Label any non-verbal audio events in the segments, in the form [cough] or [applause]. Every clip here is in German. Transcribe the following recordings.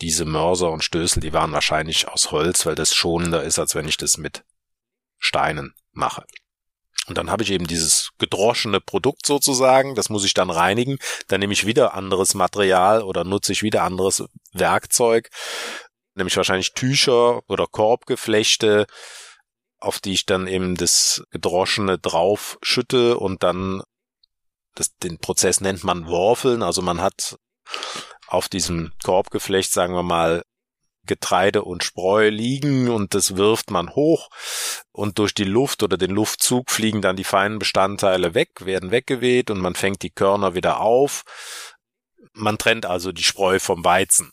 diese Mörser und Stößel, die waren wahrscheinlich aus Holz, weil das schonender ist, als wenn ich das mit Steinen mache. Und dann habe ich eben dieses gedroschene Produkt sozusagen, das muss ich dann reinigen. Dann nehme ich wieder anderes Material oder nutze ich wieder anderes Werkzeug, nämlich wahrscheinlich Tücher oder Korbgeflechte, auf die ich dann eben das Gedroschene drauf schütte und dann das, den Prozess nennt man Worfeln. Also man hat auf diesem Korbgeflecht, sagen wir mal, Getreide und Spreu liegen und das wirft man hoch und durch die Luft oder den Luftzug fliegen dann die feinen Bestandteile weg, werden weggeweht und man fängt die Körner wieder auf. Man trennt also die Spreu vom Weizen.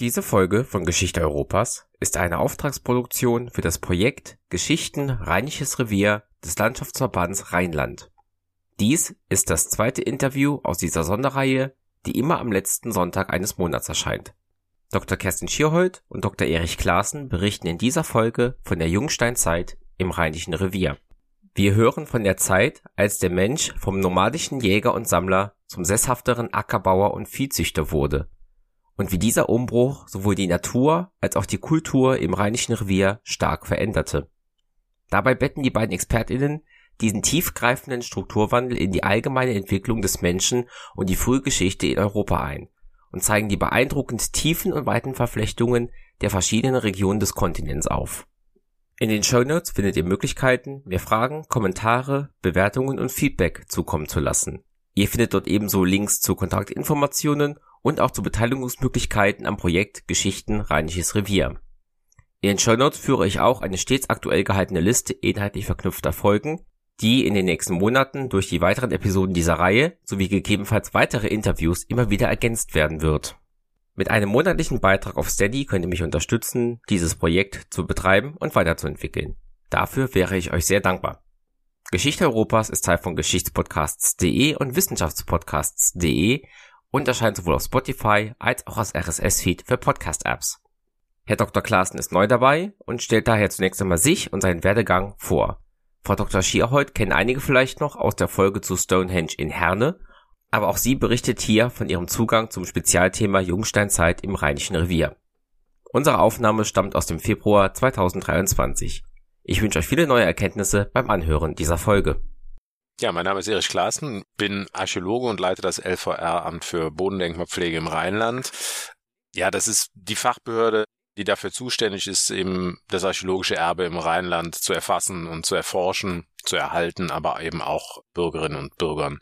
Diese Folge von Geschichte Europas ist eine Auftragsproduktion für das Projekt Geschichten Rheinisches Revier des Landschaftsverbands Rheinland. Dies ist das zweite Interview aus dieser Sonderreihe, die immer am letzten Sonntag eines Monats erscheint. Dr. Kerstin Schierhold und Dr. Erich Klaassen berichten in dieser Folge von der Jungsteinzeit im Rheinischen Revier. Wir hören von der Zeit, als der Mensch vom nomadischen Jäger und Sammler zum sesshafteren Ackerbauer und Viehzüchter wurde und wie dieser Umbruch sowohl die Natur als auch die Kultur im Rheinischen Revier stark veränderte. Dabei betten die beiden ExpertInnen diesen tiefgreifenden Strukturwandel in die allgemeine Entwicklung des Menschen und die Frühgeschichte in Europa ein und zeigen die beeindruckend tiefen und weiten Verflechtungen der verschiedenen Regionen des Kontinents auf. In den Show Notes findet ihr Möglichkeiten, mir Fragen, Kommentare, Bewertungen und Feedback zukommen zu lassen. Ihr findet dort ebenso Links zu Kontaktinformationen und auch zu Beteiligungsmöglichkeiten am Projekt Geschichten Rheinisches Revier. In den Show Notes führe ich auch eine stets aktuell gehaltene Liste inhaltlich verknüpfter Folgen, die in den nächsten Monaten durch die weiteren Episoden dieser Reihe sowie gegebenenfalls weitere Interviews immer wieder ergänzt werden wird. Mit einem monatlichen Beitrag auf Steady könnt ihr mich unterstützen, dieses Projekt zu betreiben und weiterzuentwickeln. Dafür wäre ich euch sehr dankbar. Geschichte Europas ist Teil von Geschichtspodcasts.de und Wissenschaftspodcasts.de und erscheint sowohl auf Spotify als auch als RSS-Feed für Podcast-Apps. Herr Dr. Klaassen ist neu dabei und stellt daher zunächst einmal sich und seinen Werdegang vor. Frau Dr. Schierhold kennen einige vielleicht noch aus der Folge zu Stonehenge in Herne, aber auch sie berichtet hier von ihrem Zugang zum Spezialthema Jungsteinzeit im Rheinischen Revier. Unsere Aufnahme stammt aus dem Februar 2023. Ich wünsche euch viele neue Erkenntnisse beim Anhören dieser Folge. Ja, mein Name ist Erich Klaassen, bin Archäologe und leite das LVR-Amt für Bodendenkmalpflege im Rheinland. Ja, das ist die Fachbehörde, die dafür zuständig ist, eben das archäologische Erbe im Rheinland zu erfassen und zu erforschen, zu erhalten, aber eben auch Bürgerinnen und Bürgern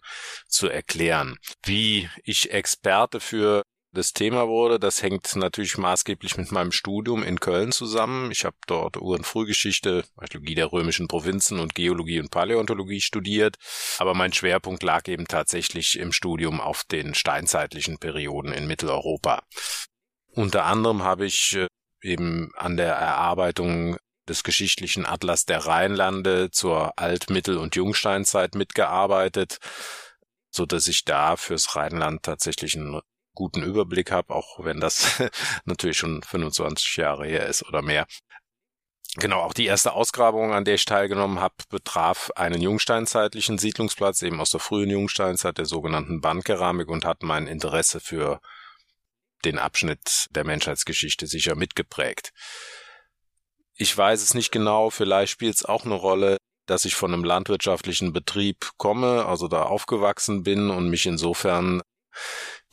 zu erklären. Wie ich Experte für das Thema wurde. Das hängt natürlich maßgeblich mit meinem Studium in Köln zusammen. Ich habe dort Ur- und Frühgeschichte, Archäologie der römischen Provinzen und Geologie und Paläontologie studiert. Aber mein Schwerpunkt lag eben tatsächlich im Studium auf den steinzeitlichen Perioden in Mitteleuropa. Unter anderem habe ich äh, eben an der Erarbeitung des geschichtlichen Atlas der Rheinlande zur Alt-, Mittel- und Jungsteinzeit mitgearbeitet, so dass ich da fürs Rheinland tatsächlich einen guten Überblick habe, auch wenn das [laughs] natürlich schon 25 Jahre her ist oder mehr. Genau, auch die erste Ausgrabung, an der ich teilgenommen habe, betraf einen jungsteinzeitlichen Siedlungsplatz, eben aus der frühen Jungsteinzeit, der sogenannten Bandkeramik und hat mein Interesse für den Abschnitt der Menschheitsgeschichte sicher mitgeprägt. Ich weiß es nicht genau, vielleicht spielt es auch eine Rolle, dass ich von einem landwirtschaftlichen Betrieb komme, also da aufgewachsen bin und mich insofern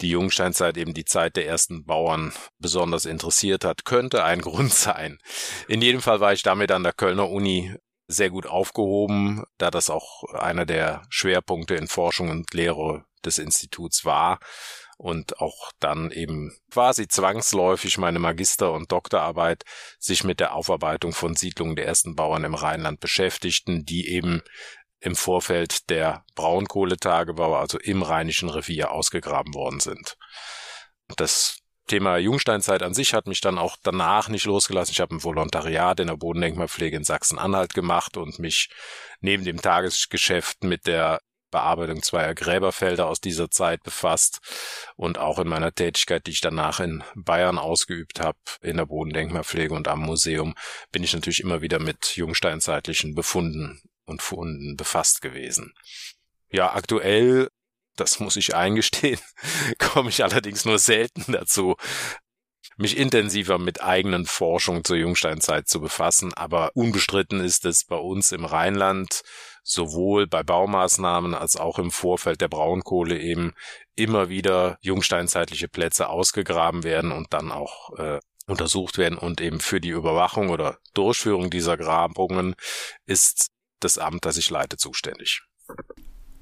die Jungsteinzeit eben die Zeit der ersten Bauern besonders interessiert hat, könnte ein [laughs] Grund sein. In jedem Fall war ich damit an der Kölner Uni sehr gut aufgehoben, da das auch einer der Schwerpunkte in Forschung und Lehre des Instituts war und auch dann eben quasi zwangsläufig meine Magister- und Doktorarbeit sich mit der Aufarbeitung von Siedlungen der ersten Bauern im Rheinland beschäftigten, die eben im Vorfeld der Braunkohletagebau, also im Rheinischen Revier, ausgegraben worden sind. Das Thema Jungsteinzeit an sich hat mich dann auch danach nicht losgelassen. Ich habe ein Volontariat in der Bodendenkmalpflege in Sachsen-Anhalt gemacht und mich neben dem Tagesgeschäft mit der Bearbeitung zweier Gräberfelder aus dieser Zeit befasst und auch in meiner Tätigkeit, die ich danach in Bayern ausgeübt habe, in der Bodendenkmalpflege und am Museum, bin ich natürlich immer wieder mit jungsteinzeitlichen Befunden und Funden befasst gewesen. Ja, aktuell das muss ich eingestehen, [laughs] komme ich allerdings nur selten dazu, mich intensiver mit eigenen Forschungen zur Jungsteinzeit zu befassen. Aber unbestritten ist es bei uns im Rheinland sowohl bei Baumaßnahmen als auch im Vorfeld der Braunkohle eben immer wieder jungsteinzeitliche Plätze ausgegraben werden und dann auch äh, untersucht werden und eben für die Überwachung oder Durchführung dieser Grabungen ist das Amt, das ich leite, zuständig.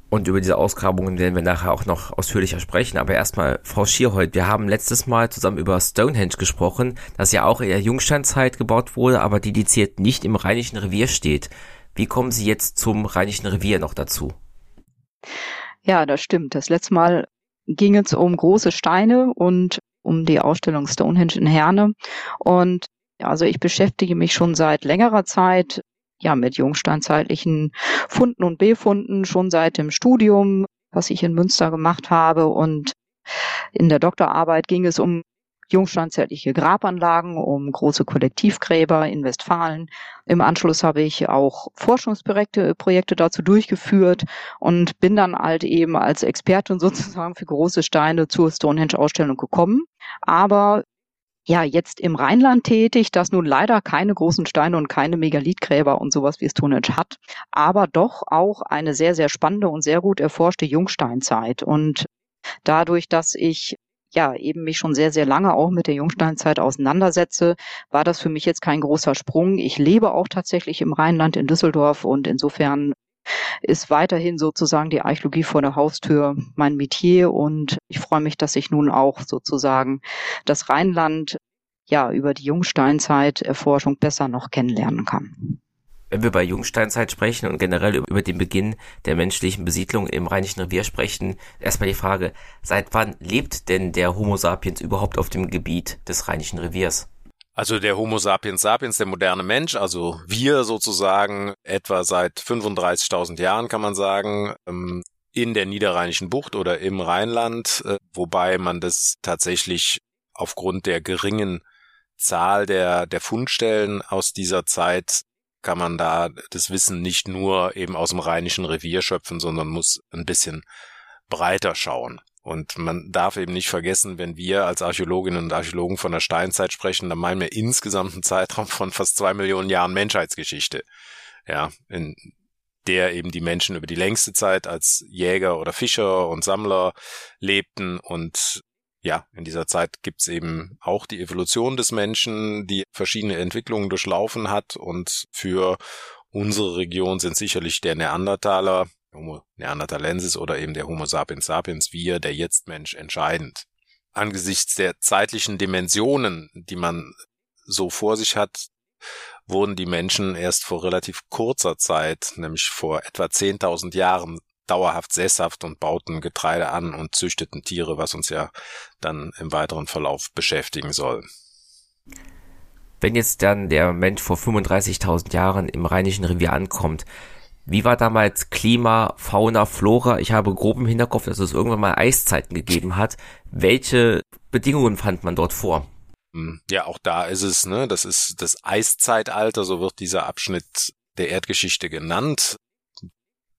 Und über diese Ausgrabungen werden wir nachher auch noch ausführlicher sprechen. Aber erstmal, Frau Schierhold, wir haben letztes Mal zusammen über Stonehenge gesprochen, das ja auch in der Jungsteinzeit gebaut wurde, aber dediziert nicht im Rheinischen Revier steht. Wie kommen Sie jetzt zum Rheinischen Revier noch dazu? Ja, das stimmt. Das letzte Mal ging es um große Steine und um die Ausstellung Stonehenge in Herne. Und also ich beschäftige mich schon seit längerer Zeit ja, mit jungsteinzeitlichen Funden und Befunden schon seit dem Studium, was ich in Münster gemacht habe. Und in der Doktorarbeit ging es um jungsteinzeitliche Grabanlagen, um große Kollektivgräber in Westfalen. Im Anschluss habe ich auch Forschungsprojekte Projekte dazu durchgeführt und bin dann halt eben als Expertin [laughs] sozusagen für große Steine zur Stonehenge-Ausstellung gekommen. Aber ja jetzt im Rheinland tätig, das nun leider keine großen Steine und keine Megalithgräber und sowas wie Stonehenge hat, aber doch auch eine sehr, sehr spannende und sehr gut erforschte Jungsteinzeit. Und dadurch, dass ich ja eben mich schon sehr, sehr lange auch mit der Jungsteinzeit auseinandersetze, war das für mich jetzt kein großer Sprung. Ich lebe auch tatsächlich im Rheinland in Düsseldorf und insofern ist weiterhin sozusagen die Archäologie vor der Haustür mein Metier und ich freue mich, dass ich nun auch sozusagen das Rheinland ja über die Jungsteinzeit-Erforschung besser noch kennenlernen kann. Wenn wir bei Jungsteinzeit sprechen und generell über den Beginn der menschlichen Besiedlung im Rheinischen Revier sprechen, erstmal die Frage, seit wann lebt denn der Homo sapiens überhaupt auf dem Gebiet des Rheinischen Reviers? Also der Homo sapiens sapiens, der moderne Mensch, also wir sozusagen etwa seit 35.000 Jahren kann man sagen, ähm, in der Niederrheinischen Bucht oder im Rheinland, äh, wobei man das tatsächlich aufgrund der geringen Zahl der, der Fundstellen aus dieser Zeit kann man da das Wissen nicht nur eben aus dem Rheinischen Revier schöpfen, sondern muss ein bisschen breiter schauen. Und man darf eben nicht vergessen, wenn wir als Archäologinnen und Archäologen von der Steinzeit sprechen, dann meinen wir insgesamt einen Zeitraum von fast zwei Millionen Jahren Menschheitsgeschichte. Ja, in der eben die Menschen über die längste Zeit als Jäger oder Fischer und Sammler lebten und ja, in dieser Zeit gibt's eben auch die Evolution des Menschen, die verschiedene Entwicklungen durchlaufen hat und für unsere Region sind sicherlich der Neandertaler Homo neanderthalensis oder eben der Homo sapiens sapiens, wir, der Jetzt-Mensch, entscheidend. Angesichts der zeitlichen Dimensionen, die man so vor sich hat, wurden die Menschen erst vor relativ kurzer Zeit, nämlich vor etwa 10.000 Jahren, dauerhaft sesshaft und bauten Getreide an und züchteten Tiere, was uns ja dann im weiteren Verlauf beschäftigen soll. Wenn jetzt dann der Mensch vor 35.000 Jahren im Rheinischen Revier ankommt, wie war damals Klima, Fauna, Flora? Ich habe grob im Hinterkopf, dass es irgendwann mal Eiszeiten gegeben hat. Welche Bedingungen fand man dort vor? Hm, ja, auch da ist es, ne, das ist das Eiszeitalter, so wird dieser Abschnitt der Erdgeschichte genannt.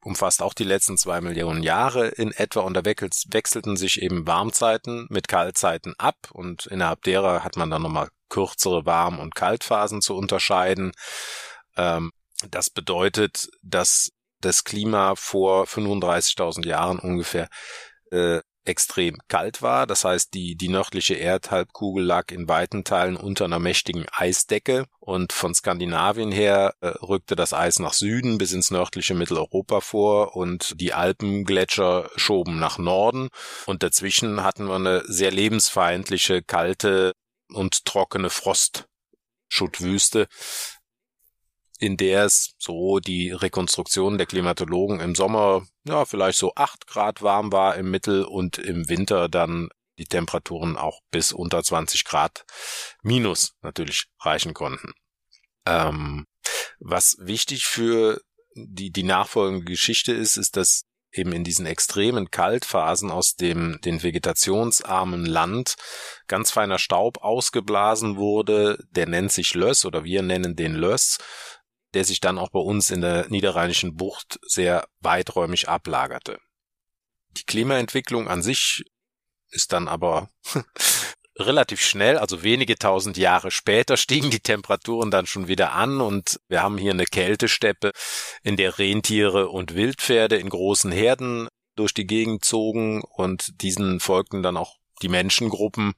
Umfasst auch die letzten zwei Millionen Jahre in etwa und da wechselten sich eben Warmzeiten mit Kaltzeiten ab und innerhalb derer hat man dann nochmal kürzere Warm- und Kaltphasen zu unterscheiden. Ähm, das bedeutet, dass das Klima vor 35.000 Jahren ungefähr äh, extrem kalt war. Das heißt, die, die nördliche Erdhalbkugel lag in weiten Teilen unter einer mächtigen Eisdecke und von Skandinavien her äh, rückte das Eis nach Süden bis ins nördliche Mitteleuropa vor und die Alpengletscher schoben nach Norden und dazwischen hatten wir eine sehr lebensfeindliche, kalte und trockene Frostschuttwüste, in der es so die Rekonstruktion der Klimatologen im Sommer ja vielleicht so acht Grad warm war im Mittel und im Winter dann die Temperaturen auch bis unter 20 Grad minus natürlich reichen konnten. Ähm, was wichtig für die, die nachfolgende Geschichte ist, ist, dass eben in diesen extremen Kaltphasen aus dem den vegetationsarmen Land ganz feiner Staub ausgeblasen wurde, der nennt sich Löss oder wir nennen den Löss, der sich dann auch bei uns in der niederrheinischen Bucht sehr weiträumig ablagerte. Die Klimaentwicklung an sich ist dann aber [laughs] relativ schnell, also wenige tausend Jahre später, stiegen die Temperaturen dann schon wieder an und wir haben hier eine Kältesteppe, in der Rentiere und Wildpferde in großen Herden durch die Gegend zogen und diesen folgten dann auch die Menschengruppen,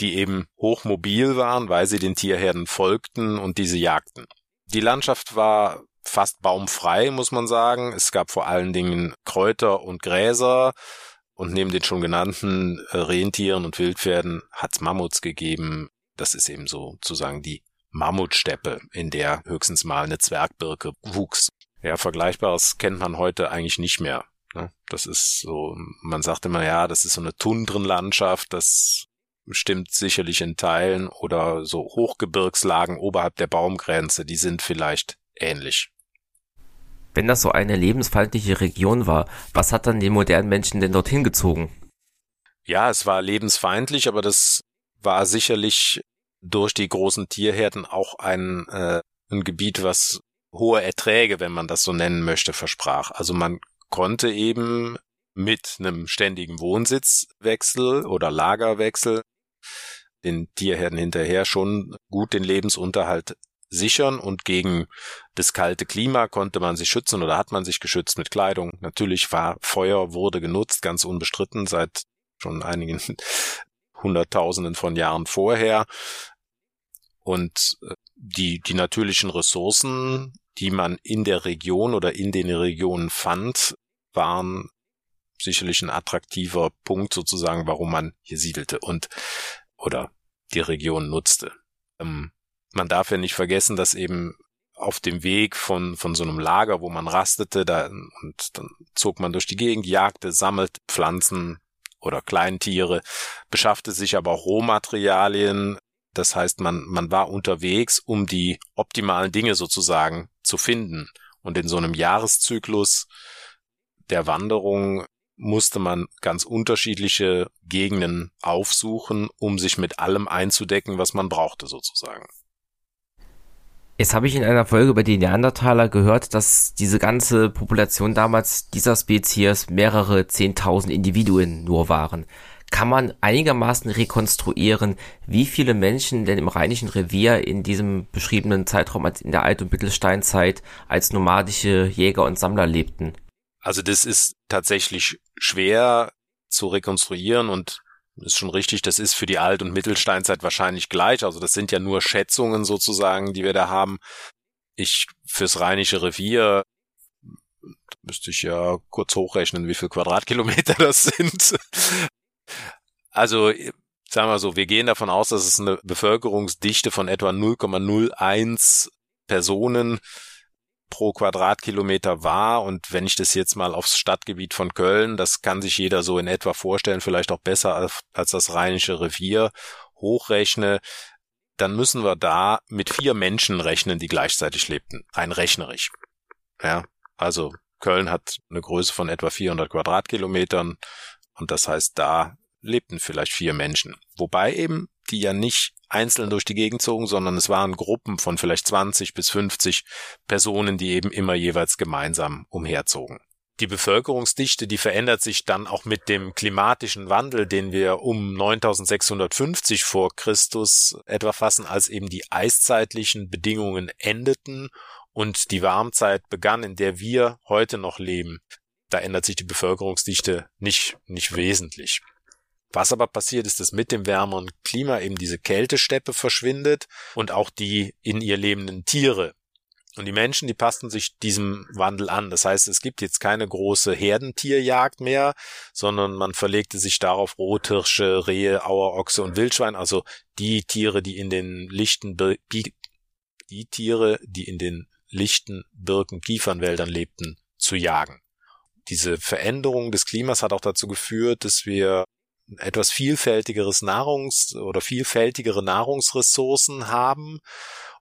die eben hochmobil waren, weil sie den Tierherden folgten und diese jagten. Die Landschaft war fast baumfrei, muss man sagen. Es gab vor allen Dingen Kräuter und Gräser, und neben den schon genannten äh, Rentieren und Wildpferden hat's Mammuts gegeben. Das ist eben sozusagen die Mammutsteppe, in der höchstens mal eine Zwergbirke wuchs. Ja, Vergleichbares kennt man heute eigentlich nicht mehr. Ne? Das ist so, man sagt immer, ja, das ist so eine Tundrenlandschaft, das stimmt sicherlich in Teilen oder so Hochgebirgslagen oberhalb der Baumgrenze, die sind vielleicht ähnlich. Wenn das so eine lebensfeindliche Region war, was hat dann den modernen Menschen denn dorthin gezogen? Ja, es war lebensfeindlich, aber das war sicherlich durch die großen Tierherden auch ein, äh, ein Gebiet, was hohe Erträge, wenn man das so nennen möchte, versprach. Also man konnte eben mit einem ständigen Wohnsitzwechsel oder Lagerwechsel den Tierherden hinterher schon gut den Lebensunterhalt sichern und gegen das kalte Klima konnte man sich schützen oder hat man sich geschützt mit Kleidung. Natürlich war Feuer wurde genutzt, ganz unbestritten seit schon einigen [laughs] Hunderttausenden von Jahren vorher. Und äh, die, die natürlichen Ressourcen, die man in der Region oder in den Regionen fand, waren sicherlich ein attraktiver Punkt sozusagen, warum man hier siedelte und oder die Region nutzte. Ähm, man darf ja nicht vergessen, dass eben auf dem Weg von, von so einem Lager, wo man rastete, da, und dann zog man durch die Gegend, jagte, sammelte Pflanzen oder Kleintiere, beschaffte sich aber auch Rohmaterialien. Das heißt, man, man war unterwegs, um die optimalen Dinge sozusagen zu finden. Und in so einem Jahreszyklus der Wanderung musste man ganz unterschiedliche Gegenden aufsuchen, um sich mit allem einzudecken, was man brauchte sozusagen. Jetzt habe ich in einer Folge über die Neandertaler gehört, dass diese ganze Population damals dieser Spezies mehrere zehntausend Individuen nur waren. Kann man einigermaßen rekonstruieren, wie viele Menschen denn im Rheinischen Revier in diesem beschriebenen Zeitraum als in der Alt- und Mittelsteinzeit als nomadische Jäger und Sammler lebten? Also das ist tatsächlich schwer zu rekonstruieren und ist schon richtig, das ist für die Alt- und Mittelsteinzeit wahrscheinlich gleich. Also das sind ja nur Schätzungen sozusagen, die wir da haben. Ich fürs Rheinische Revier müsste ich ja kurz hochrechnen, wie viel Quadratkilometer [laughs] das sind. Also sagen wir so, wir gehen davon aus, dass es eine Bevölkerungsdichte von etwa 0,01 Personen pro Quadratkilometer war. Und wenn ich das jetzt mal aufs Stadtgebiet von Köln, das kann sich jeder so in etwa vorstellen, vielleicht auch besser als, als das Rheinische Revier, hochrechne, dann müssen wir da mit vier Menschen rechnen, die gleichzeitig lebten. Rein rechnerisch. Ja, also Köln hat eine Größe von etwa 400 Quadratkilometern und das heißt, da lebten vielleicht vier Menschen. Wobei eben die ja nicht einzeln durch die Gegend zogen, sondern es waren Gruppen von vielleicht 20 bis 50 Personen, die eben immer jeweils gemeinsam umherzogen. Die Bevölkerungsdichte, die verändert sich dann auch mit dem klimatischen Wandel, den wir um 9650 vor Christus etwa fassen, als eben die eiszeitlichen Bedingungen endeten und die Warmzeit begann, in der wir heute noch leben. Da ändert sich die Bevölkerungsdichte nicht, nicht wesentlich. Was aber passiert ist, dass mit dem wärmeren Klima eben diese Kältesteppe verschwindet und auch die in ihr lebenden Tiere. Und die Menschen, die passten sich diesem Wandel an. Das heißt, es gibt jetzt keine große Herdentierjagd mehr, sondern man verlegte sich darauf Rothirsche, Rehe, Auerochse und Wildschwein, also die Tiere, die in den lichten, die Tiere, die in den lichten Birken, Kiefernwäldern lebten, zu jagen. Diese Veränderung des Klimas hat auch dazu geführt, dass wir etwas vielfältigeres Nahrungs- oder vielfältigere Nahrungsressourcen haben.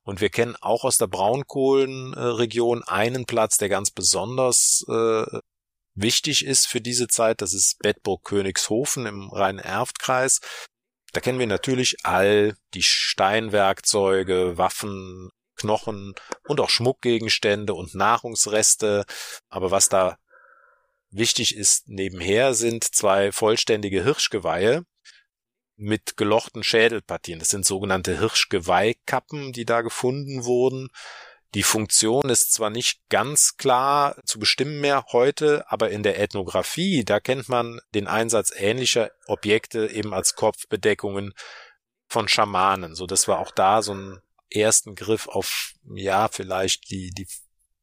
Und wir kennen auch aus der Braunkohlenregion einen Platz, der ganz besonders äh, wichtig ist für diese Zeit. Das ist Bedburg-Königshofen im Rhein-Erft-Kreis. Da kennen wir natürlich all die Steinwerkzeuge, Waffen, Knochen und auch Schmuckgegenstände und Nahrungsreste. Aber was da wichtig ist nebenher sind zwei vollständige Hirschgeweihe mit gelochten Schädelpartien. Das sind sogenannte Hirschgeweihkappen, die da gefunden wurden. Die Funktion ist zwar nicht ganz klar zu bestimmen mehr heute, aber in der Ethnographie, da kennt man den Einsatz ähnlicher Objekte eben als Kopfbedeckungen von Schamanen, so dass wir auch da so einen ersten Griff auf, ja, vielleicht die, die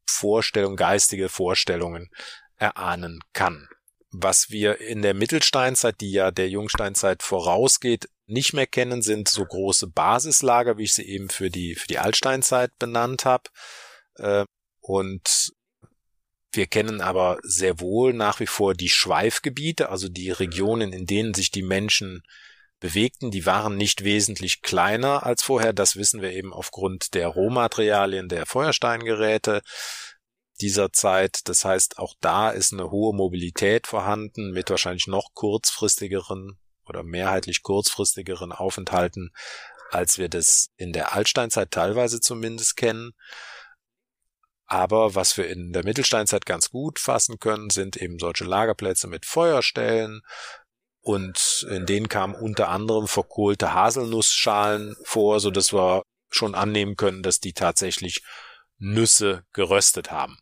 Vorstellung, geistige Vorstellungen erahnen kann. Was wir in der Mittelsteinzeit, die ja der Jungsteinzeit vorausgeht, nicht mehr kennen, sind so große Basislager, wie ich sie eben für die, für die Altsteinzeit benannt habe. Äh, und wir kennen aber sehr wohl nach wie vor die Schweifgebiete, also die Regionen, in denen sich die Menschen bewegten. Die waren nicht wesentlich kleiner als vorher. Das wissen wir eben aufgrund der Rohmaterialien der Feuersteingeräte dieser Zeit. Das heißt, auch da ist eine hohe Mobilität vorhanden mit wahrscheinlich noch kurzfristigeren oder mehrheitlich kurzfristigeren Aufenthalten, als wir das in der Altsteinzeit teilweise zumindest kennen. Aber was wir in der Mittelsteinzeit ganz gut fassen können, sind eben solche Lagerplätze mit Feuerstellen. Und in denen kamen unter anderem verkohlte Haselnussschalen vor, so dass wir schon annehmen können, dass die tatsächlich Nüsse geröstet haben.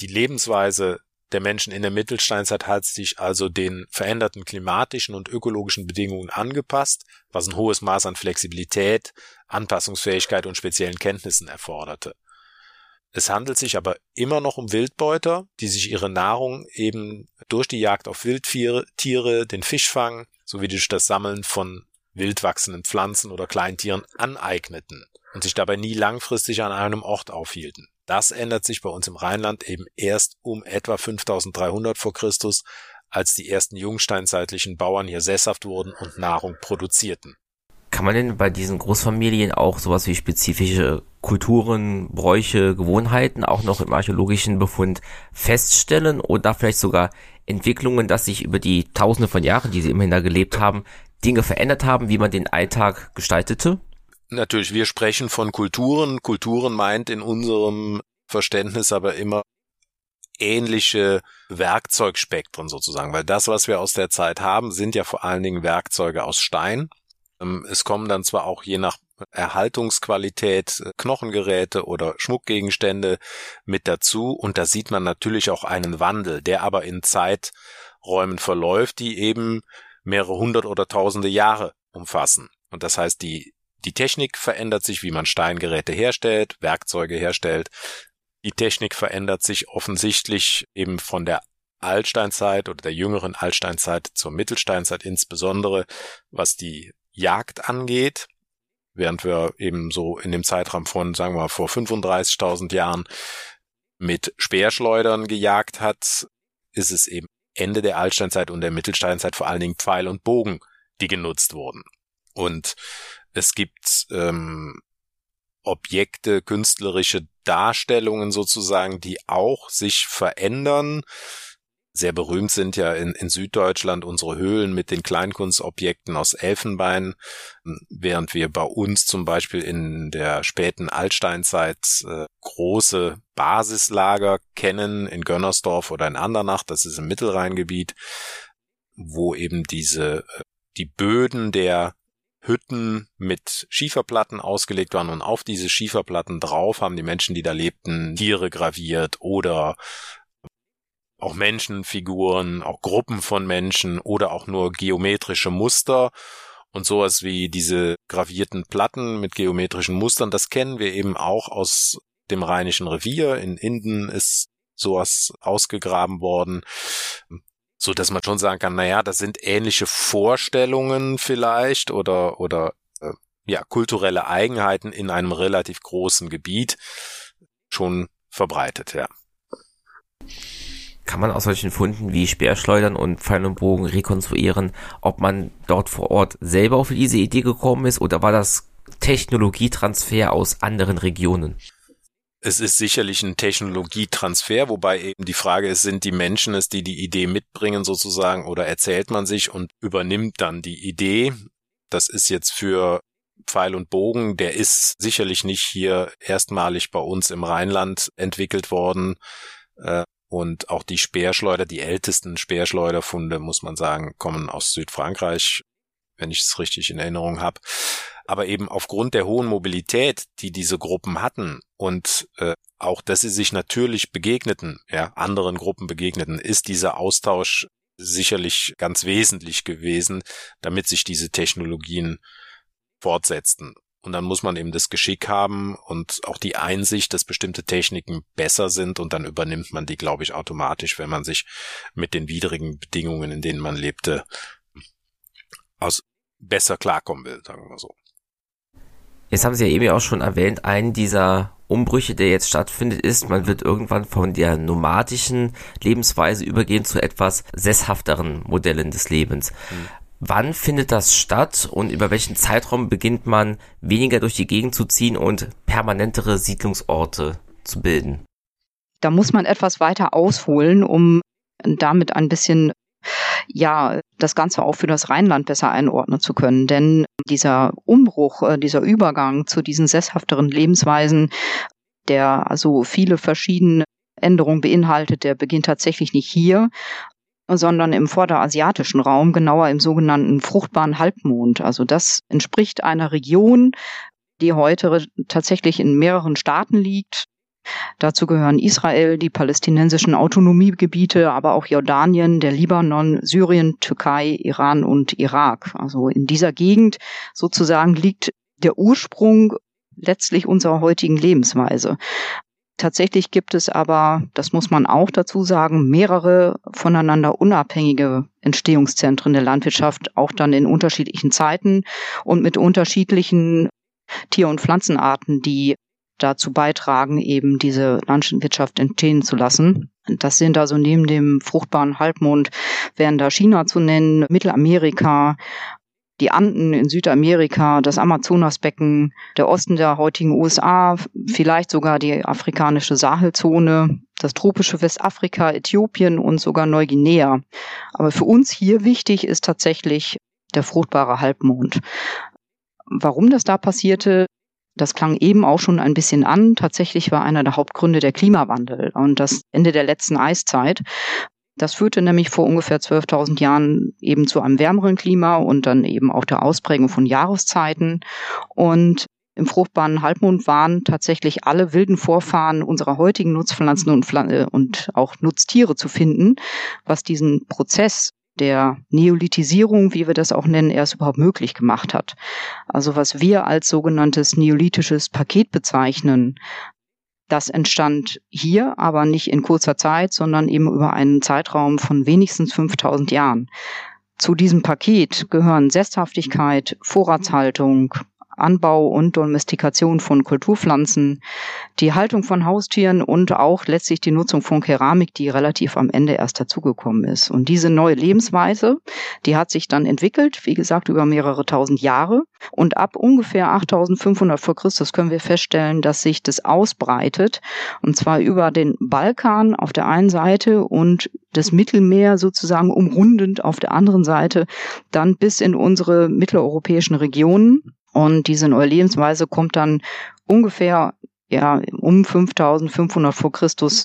Die Lebensweise der Menschen in der Mittelsteinzeit hat sich also den veränderten klimatischen und ökologischen Bedingungen angepasst, was ein hohes Maß an Flexibilität, Anpassungsfähigkeit und speziellen Kenntnissen erforderte. Es handelt sich aber immer noch um Wildbeuter, die sich ihre Nahrung eben durch die Jagd auf Wildtiere, den Fischfang sowie durch das Sammeln von wildwachsenden Pflanzen oder Kleintieren aneigneten und sich dabei nie langfristig an einem Ort aufhielten. Das ändert sich bei uns im Rheinland eben erst um etwa 5300 vor Christus, als die ersten jungsteinzeitlichen Bauern hier sesshaft wurden und Nahrung produzierten. Kann man denn bei diesen Großfamilien auch sowas wie spezifische Kulturen, Bräuche, Gewohnheiten auch noch im archäologischen Befund feststellen oder vielleicht sogar Entwicklungen, dass sich über die Tausende von Jahren, die sie immerhin da gelebt haben, Dinge verändert haben, wie man den Alltag gestaltete? Natürlich, wir sprechen von Kulturen. Kulturen meint in unserem Verständnis aber immer ähnliche Werkzeugspektren sozusagen, weil das, was wir aus der Zeit haben, sind ja vor allen Dingen Werkzeuge aus Stein. Ähm, es kommen dann zwar auch je nach Erhaltungsqualität äh, Knochengeräte oder Schmuckgegenstände mit dazu und da sieht man natürlich auch einen Wandel, der aber in Zeiträumen verläuft, die eben mehrere hundert oder tausende Jahre umfassen. Und das heißt, die, die Technik verändert sich, wie man Steingeräte herstellt, Werkzeuge herstellt. Die Technik verändert sich offensichtlich eben von der Altsteinzeit oder der jüngeren Altsteinzeit zur Mittelsteinzeit insbesondere, was die Jagd angeht. Während wir eben so in dem Zeitraum von, sagen wir mal, vor 35.000 Jahren mit Speerschleudern gejagt hat, ist es eben Ende der Altsteinzeit und der Mittelsteinzeit vor allen Dingen Pfeil und Bogen, die genutzt wurden. Und es gibt ähm, Objekte, künstlerische Darstellungen sozusagen, die auch sich verändern. Sehr berühmt sind ja in, in Süddeutschland unsere Höhlen mit den Kleinkunstobjekten aus Elfenbein, während wir bei uns zum Beispiel in der späten Altsteinzeit äh, große Basislager kennen, in Gönnersdorf oder in Andernach, das ist im Mittelrheingebiet, wo eben diese, äh, die Böden der Hütten mit Schieferplatten ausgelegt waren und auf diese Schieferplatten drauf haben die Menschen, die da lebten, Tiere graviert oder auch Menschenfiguren, auch Gruppen von Menschen oder auch nur geometrische Muster und sowas wie diese gravierten Platten mit geometrischen Mustern, das kennen wir eben auch aus dem Rheinischen Revier. In Inden ist sowas ausgegraben worden, so dass man schon sagen kann, naja, das sind ähnliche Vorstellungen vielleicht oder, oder, äh, ja, kulturelle Eigenheiten in einem relativ großen Gebiet schon verbreitet, ja. Kann man aus solchen Funden wie Speerschleudern und Pfeil und Bogen rekonstruieren, ob man dort vor Ort selber auf diese Idee gekommen ist oder war das Technologietransfer aus anderen Regionen? Es ist sicherlich ein Technologietransfer, wobei eben die Frage ist, sind die Menschen es, die die Idee mitbringen sozusagen oder erzählt man sich und übernimmt dann die Idee? Das ist jetzt für Pfeil und Bogen, der ist sicherlich nicht hier erstmalig bei uns im Rheinland entwickelt worden. Äh, und auch die Speerschleuder, die ältesten Speerschleuderfunde, muss man sagen, kommen aus Südfrankreich, wenn ich es richtig in Erinnerung habe. Aber eben aufgrund der hohen Mobilität, die diese Gruppen hatten und äh, auch, dass sie sich natürlich begegneten, ja, anderen Gruppen begegneten, ist dieser Austausch sicherlich ganz wesentlich gewesen, damit sich diese Technologien fortsetzten. Und dann muss man eben das Geschick haben und auch die Einsicht, dass bestimmte Techniken besser sind und dann übernimmt man die, glaube ich, automatisch, wenn man sich mit den widrigen Bedingungen, in denen man lebte, aus besser klarkommen will, sagen wir so. Jetzt haben Sie ja eben auch schon erwähnt, einen dieser Umbrüche, der jetzt stattfindet, ist, man wird irgendwann von der nomadischen Lebensweise übergehen zu etwas sesshafteren Modellen des Lebens. Hm. Wann findet das statt und über welchen Zeitraum beginnt man weniger durch die Gegend zu ziehen und permanentere Siedlungsorte zu bilden? Da muss man etwas weiter ausholen, um damit ein bisschen ja, das Ganze auch für das Rheinland besser einordnen zu können. Denn dieser Umbruch, äh, dieser Übergang zu diesen sesshafteren Lebensweisen, der also viele verschiedene Änderungen beinhaltet, der beginnt tatsächlich nicht hier, sondern im vorderasiatischen Raum, genauer im sogenannten fruchtbaren Halbmond. Also das entspricht einer Region, die heute tatsächlich in mehreren Staaten liegt. Dazu gehören Israel, die palästinensischen Autonomiegebiete, aber auch Jordanien, der Libanon, Syrien, Türkei, Iran und Irak. Also in dieser Gegend sozusagen liegt der Ursprung letztlich unserer heutigen Lebensweise. Tatsächlich gibt es aber, das muss man auch dazu sagen, mehrere voneinander unabhängige Entstehungszentren der Landwirtschaft, auch dann in unterschiedlichen Zeiten und mit unterschiedlichen Tier- und Pflanzenarten, die dazu beitragen, eben diese Landwirtschaft entstehen zu lassen. Das sind also neben dem fruchtbaren Halbmond wären da China zu nennen, Mittelamerika, die Anden in Südamerika, das Amazonasbecken, der Osten der heutigen USA, vielleicht sogar die afrikanische Sahelzone, das tropische Westafrika, Äthiopien und sogar Neuguinea. Aber für uns hier wichtig ist tatsächlich der fruchtbare Halbmond. Warum das da passierte, das klang eben auch schon ein bisschen an. Tatsächlich war einer der Hauptgründe der Klimawandel und das Ende der letzten Eiszeit. Das führte nämlich vor ungefähr 12.000 Jahren eben zu einem wärmeren Klima und dann eben auch der Ausprägung von Jahreszeiten. Und im fruchtbaren Halbmond waren tatsächlich alle wilden Vorfahren unserer heutigen Nutzpflanzen und, äh, und auch Nutztiere zu finden, was diesen Prozess der Neolithisierung, wie wir das auch nennen, erst überhaupt möglich gemacht hat. Also was wir als sogenanntes neolithisches Paket bezeichnen, das entstand hier, aber nicht in kurzer Zeit, sondern eben über einen Zeitraum von wenigstens 5000 Jahren. Zu diesem Paket gehören Sesshaftigkeit, Vorratshaltung, Anbau und Domestikation von Kulturpflanzen, die Haltung von Haustieren und auch letztlich die Nutzung von Keramik, die relativ am Ende erst dazugekommen ist. Und diese neue Lebensweise, die hat sich dann entwickelt, wie gesagt, über mehrere tausend Jahre. Und ab ungefähr 8500 vor Christus können wir feststellen, dass sich das ausbreitet. Und zwar über den Balkan auf der einen Seite und das Mittelmeer sozusagen umrundend auf der anderen Seite, dann bis in unsere mitteleuropäischen Regionen. Und diese neue Lebensweise kommt dann ungefähr ja um 5500 vor Christus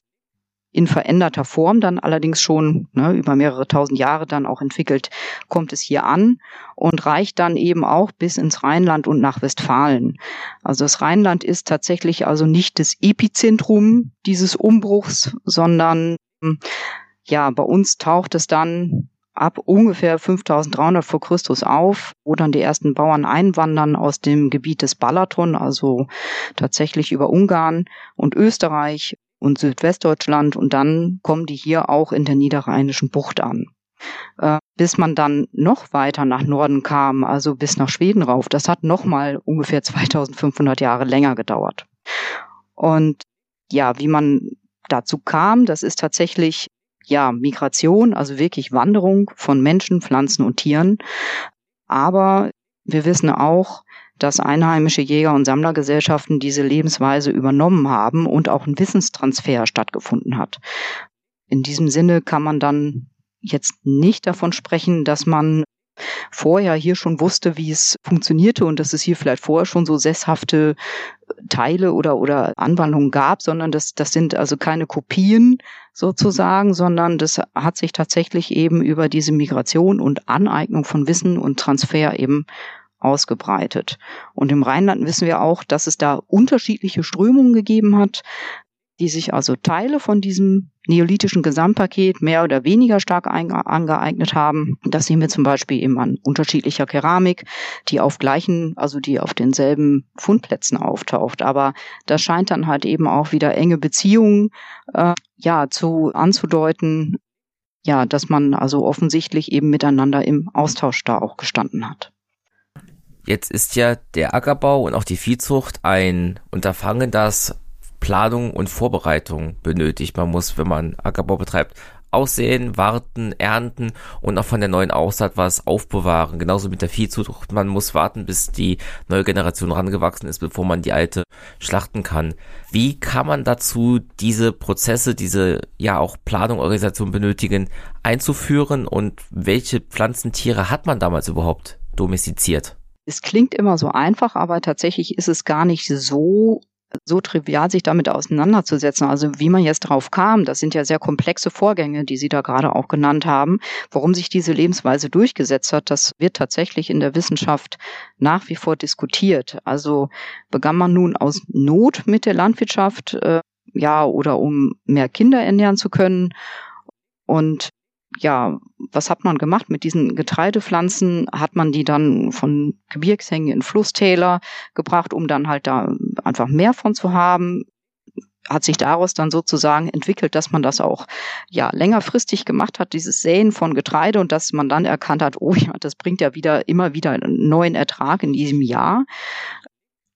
in veränderter Form dann allerdings schon ne, über mehrere tausend Jahre dann auch entwickelt, kommt es hier an und reicht dann eben auch bis ins Rheinland und nach Westfalen. Also das Rheinland ist tatsächlich also nicht das Epizentrum dieses Umbruchs, sondern ja, bei uns taucht es dann ab ungefähr 5300 vor Christus auf, wo dann die ersten Bauern einwandern aus dem Gebiet des Balaton, also tatsächlich über Ungarn und Österreich und Südwestdeutschland und dann kommen die hier auch in der niederrheinischen Bucht an. Äh, bis man dann noch weiter nach Norden kam, also bis nach Schweden rauf, das hat nochmal ungefähr 2500 Jahre länger gedauert. Und ja, wie man dazu kam, das ist tatsächlich ja Migration, also wirklich Wanderung von Menschen, Pflanzen und Tieren. Aber wir wissen auch, dass einheimische Jäger- und Sammlergesellschaften diese Lebensweise übernommen haben und auch ein Wissenstransfer stattgefunden hat. In diesem Sinne kann man dann jetzt nicht davon sprechen, dass man vorher hier schon wusste, wie es funktionierte und dass es hier vielleicht vorher schon so sesshafte Teile oder, oder Anwandlungen gab, sondern das, das sind also keine Kopien sozusagen, sondern das hat sich tatsächlich eben über diese Migration und Aneignung von Wissen und Transfer eben ausgebreitet. Und im Rheinland wissen wir auch, dass es da unterschiedliche Strömungen gegeben hat, die sich also Teile von diesem neolithischen Gesamtpaket mehr oder weniger stark angeeignet haben. Das sehen wir zum Beispiel eben an unterschiedlicher Keramik, die auf gleichen, also die auf denselben Fundplätzen auftaucht. Aber das scheint dann halt eben auch wieder enge Beziehungen äh, ja zu anzudeuten, ja, dass man also offensichtlich eben miteinander im Austausch da auch gestanden hat. Jetzt ist ja der Ackerbau und auch die Viehzucht ein Unterfangen, das Planung und Vorbereitung benötigt. Man muss, wenn man Ackerbau betreibt, aussehen, warten, ernten und auch von der neuen Aussaat was aufbewahren. Genauso mit der Viehzucht. Man muss warten, bis die neue Generation rangewachsen ist, bevor man die alte schlachten kann. Wie kann man dazu diese Prozesse, diese ja auch Planung, Organisation benötigen, einzuführen und welche Pflanzentiere hat man damals überhaupt domestiziert? Es klingt immer so einfach, aber tatsächlich ist es gar nicht so so trivial, sich damit auseinanderzusetzen. Also wie man jetzt drauf kam, das sind ja sehr komplexe Vorgänge, die Sie da gerade auch genannt haben. Warum sich diese Lebensweise durchgesetzt hat, das wird tatsächlich in der Wissenschaft nach wie vor diskutiert. Also begann man nun aus Not mit der Landwirtschaft, äh, ja, oder um mehr Kinder ernähren zu können. Und ja, was hat man gemacht mit diesen Getreidepflanzen? Hat man die dann von Gebirgshängen in Flusstäler gebracht, um dann halt da einfach mehr von zu haben? Hat sich daraus dann sozusagen entwickelt, dass man das auch ja längerfristig gemacht hat, dieses Säen von Getreide und dass man dann erkannt hat, oh ja, das bringt ja wieder immer wieder einen neuen Ertrag in diesem Jahr.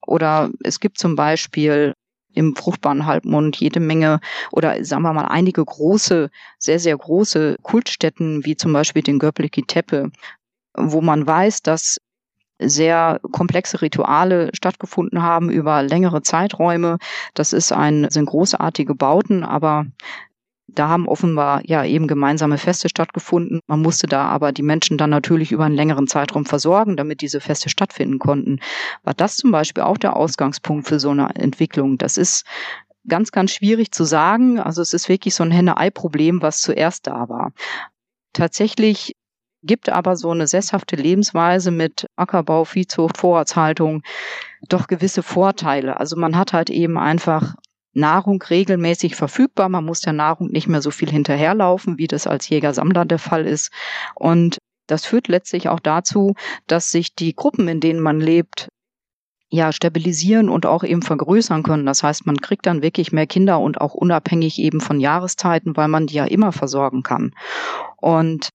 Oder es gibt zum Beispiel im fruchtbaren Halbmond jede Menge oder sagen wir mal einige große, sehr, sehr große Kultstätten, wie zum Beispiel den Göbekli Tepe, wo man weiß, dass sehr komplexe Rituale stattgefunden haben über längere Zeiträume. Das ist ein, sind großartige Bauten, aber da haben offenbar ja eben gemeinsame Feste stattgefunden. Man musste da aber die Menschen dann natürlich über einen längeren Zeitraum versorgen, damit diese Feste stattfinden konnten. War das zum Beispiel auch der Ausgangspunkt für so eine Entwicklung? Das ist ganz, ganz schwierig zu sagen. Also es ist wirklich so ein Henne-Ei-Problem, was zuerst da war. Tatsächlich gibt aber so eine sesshafte Lebensweise mit Ackerbau, Viehzucht, Vorratshaltung doch gewisse Vorteile. Also man hat halt eben einfach Nahrung regelmäßig verfügbar. Man muss der Nahrung nicht mehr so viel hinterherlaufen, wie das als Jäger-Sammler der Fall ist. Und das führt letztlich auch dazu, dass sich die Gruppen, in denen man lebt, ja, stabilisieren und auch eben vergrößern können. Das heißt, man kriegt dann wirklich mehr Kinder und auch unabhängig eben von Jahreszeiten, weil man die ja immer versorgen kann. Und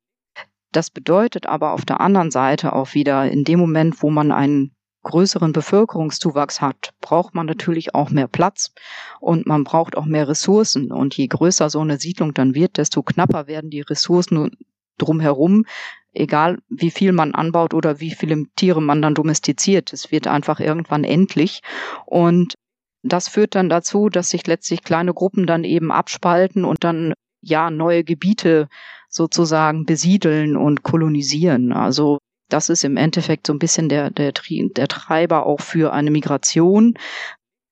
das bedeutet aber auf der anderen Seite auch wieder, in dem Moment, wo man einen größeren Bevölkerungszuwachs hat, braucht man natürlich auch mehr Platz und man braucht auch mehr Ressourcen. Und je größer so eine Siedlung dann wird, desto knapper werden die Ressourcen drumherum, egal wie viel man anbaut oder wie viele Tiere man dann domestiziert. Es wird einfach irgendwann endlich. Und das führt dann dazu, dass sich letztlich kleine Gruppen dann eben abspalten und dann ja neue Gebiete sozusagen besiedeln und kolonisieren. Also das ist im Endeffekt so ein bisschen der, der, der Treiber auch für eine Migration,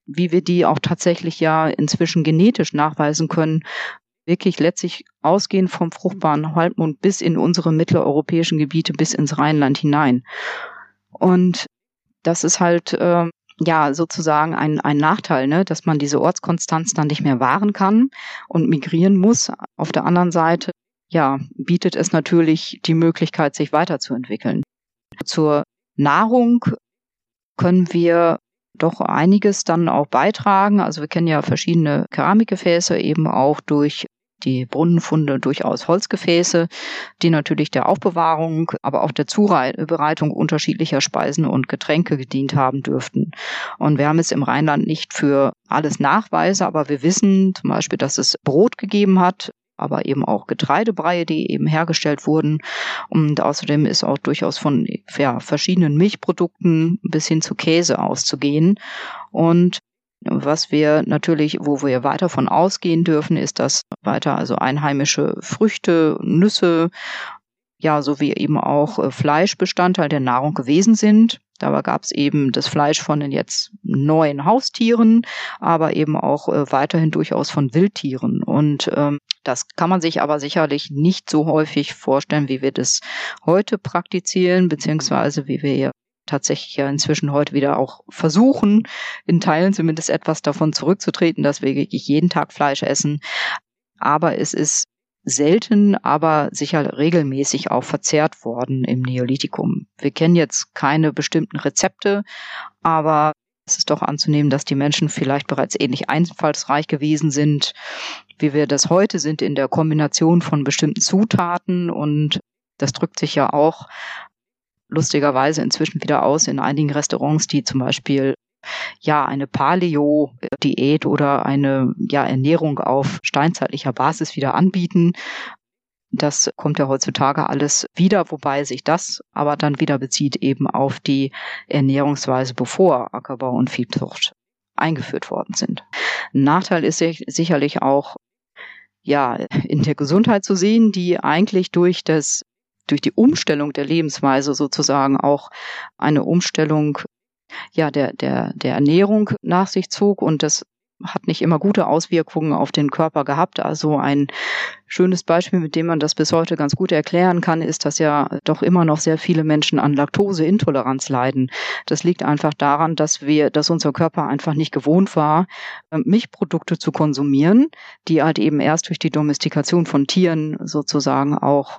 wie wir die auch tatsächlich ja inzwischen genetisch nachweisen können, wirklich letztlich ausgehend vom fruchtbaren Halbmond bis in unsere mitteleuropäischen Gebiete, bis ins Rheinland hinein. Und das ist halt äh, ja sozusagen ein, ein Nachteil, ne, dass man diese Ortskonstanz dann nicht mehr wahren kann und migrieren muss. Auf der anderen Seite ja, bietet es natürlich die Möglichkeit, sich weiterzuentwickeln. Zur Nahrung können wir doch einiges dann auch beitragen. Also wir kennen ja verschiedene Keramikgefäße eben auch durch die Brunnenfunde durchaus Holzgefäße, die natürlich der Aufbewahrung, aber auch der Zubereitung unterschiedlicher Speisen und Getränke gedient haben dürften. Und wir haben es im Rheinland nicht für alles Nachweise, aber wir wissen zum Beispiel, dass es Brot gegeben hat, aber eben auch Getreidebreie, die eben hergestellt wurden. Und außerdem ist auch durchaus von ja, verschiedenen Milchprodukten bis hin zu Käse auszugehen. Und was wir natürlich, wo wir weiter von ausgehen dürfen, ist, dass weiter also einheimische Früchte, Nüsse, ja, sowie eben auch äh, Fleischbestandteil der Nahrung gewesen sind. Dabei gab es eben das Fleisch von den jetzt neuen Haustieren, aber eben auch äh, weiterhin durchaus von Wildtieren. Und ähm, das kann man sich aber sicherlich nicht so häufig vorstellen, wie wir das heute praktizieren, beziehungsweise wie wir tatsächlich ja inzwischen heute wieder auch versuchen, in Teilen zumindest etwas davon zurückzutreten, dass wir wirklich jeden Tag Fleisch essen. Aber es ist selten, aber sicher regelmäßig auch verzehrt worden im Neolithikum. Wir kennen jetzt keine bestimmten Rezepte, aber es ist doch anzunehmen, dass die Menschen vielleicht bereits ähnlich einfallsreich gewesen sind, wie wir das heute sind in der Kombination von bestimmten Zutaten und das drückt sich ja auch lustigerweise inzwischen wieder aus in einigen Restaurants, die zum Beispiel ja eine Paleo-Diät oder eine ja Ernährung auf steinzeitlicher Basis wieder anbieten. Das kommt ja heutzutage alles wieder, wobei sich das aber dann wieder bezieht eben auf die Ernährungsweise, bevor Ackerbau und Viehzucht eingeführt worden sind. Ein Nachteil ist sicherlich auch ja in der Gesundheit zu sehen, die eigentlich durch das durch die Umstellung der Lebensweise sozusagen auch eine Umstellung ja der der der Ernährung nach sich zog und das hat nicht immer gute Auswirkungen auf den Körper gehabt. Also ein schönes Beispiel, mit dem man das bis heute ganz gut erklären kann, ist, dass ja doch immer noch sehr viele Menschen an Laktoseintoleranz leiden. Das liegt einfach daran, dass wir, dass unser Körper einfach nicht gewohnt war, ähm, Milchprodukte zu konsumieren, die halt eben erst durch die Domestikation von Tieren sozusagen auch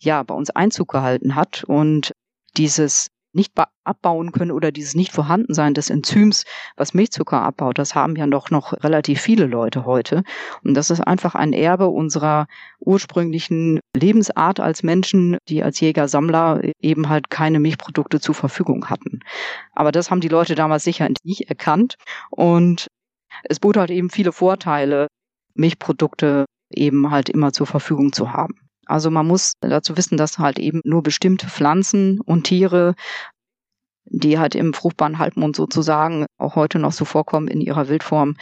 ja, bei uns Einzug gehalten hat und dieses nicht abbauen können oder dieses nicht vorhandensein des Enzyms, was Milchzucker abbaut, das haben ja doch noch relativ viele Leute heute. Und das ist einfach ein Erbe unserer ursprünglichen Lebensart als Menschen, die als Jäger-Sammler eben halt keine Milchprodukte zur Verfügung hatten. Aber das haben die Leute damals sicher nicht erkannt. Und es bot halt eben viele Vorteile, Milchprodukte eben halt immer zur Verfügung zu haben. Also man muss dazu wissen, dass halt eben nur bestimmte Pflanzen und Tiere, die halt im fruchtbaren Halbmond sozusagen auch heute noch so vorkommen in ihrer Wildform,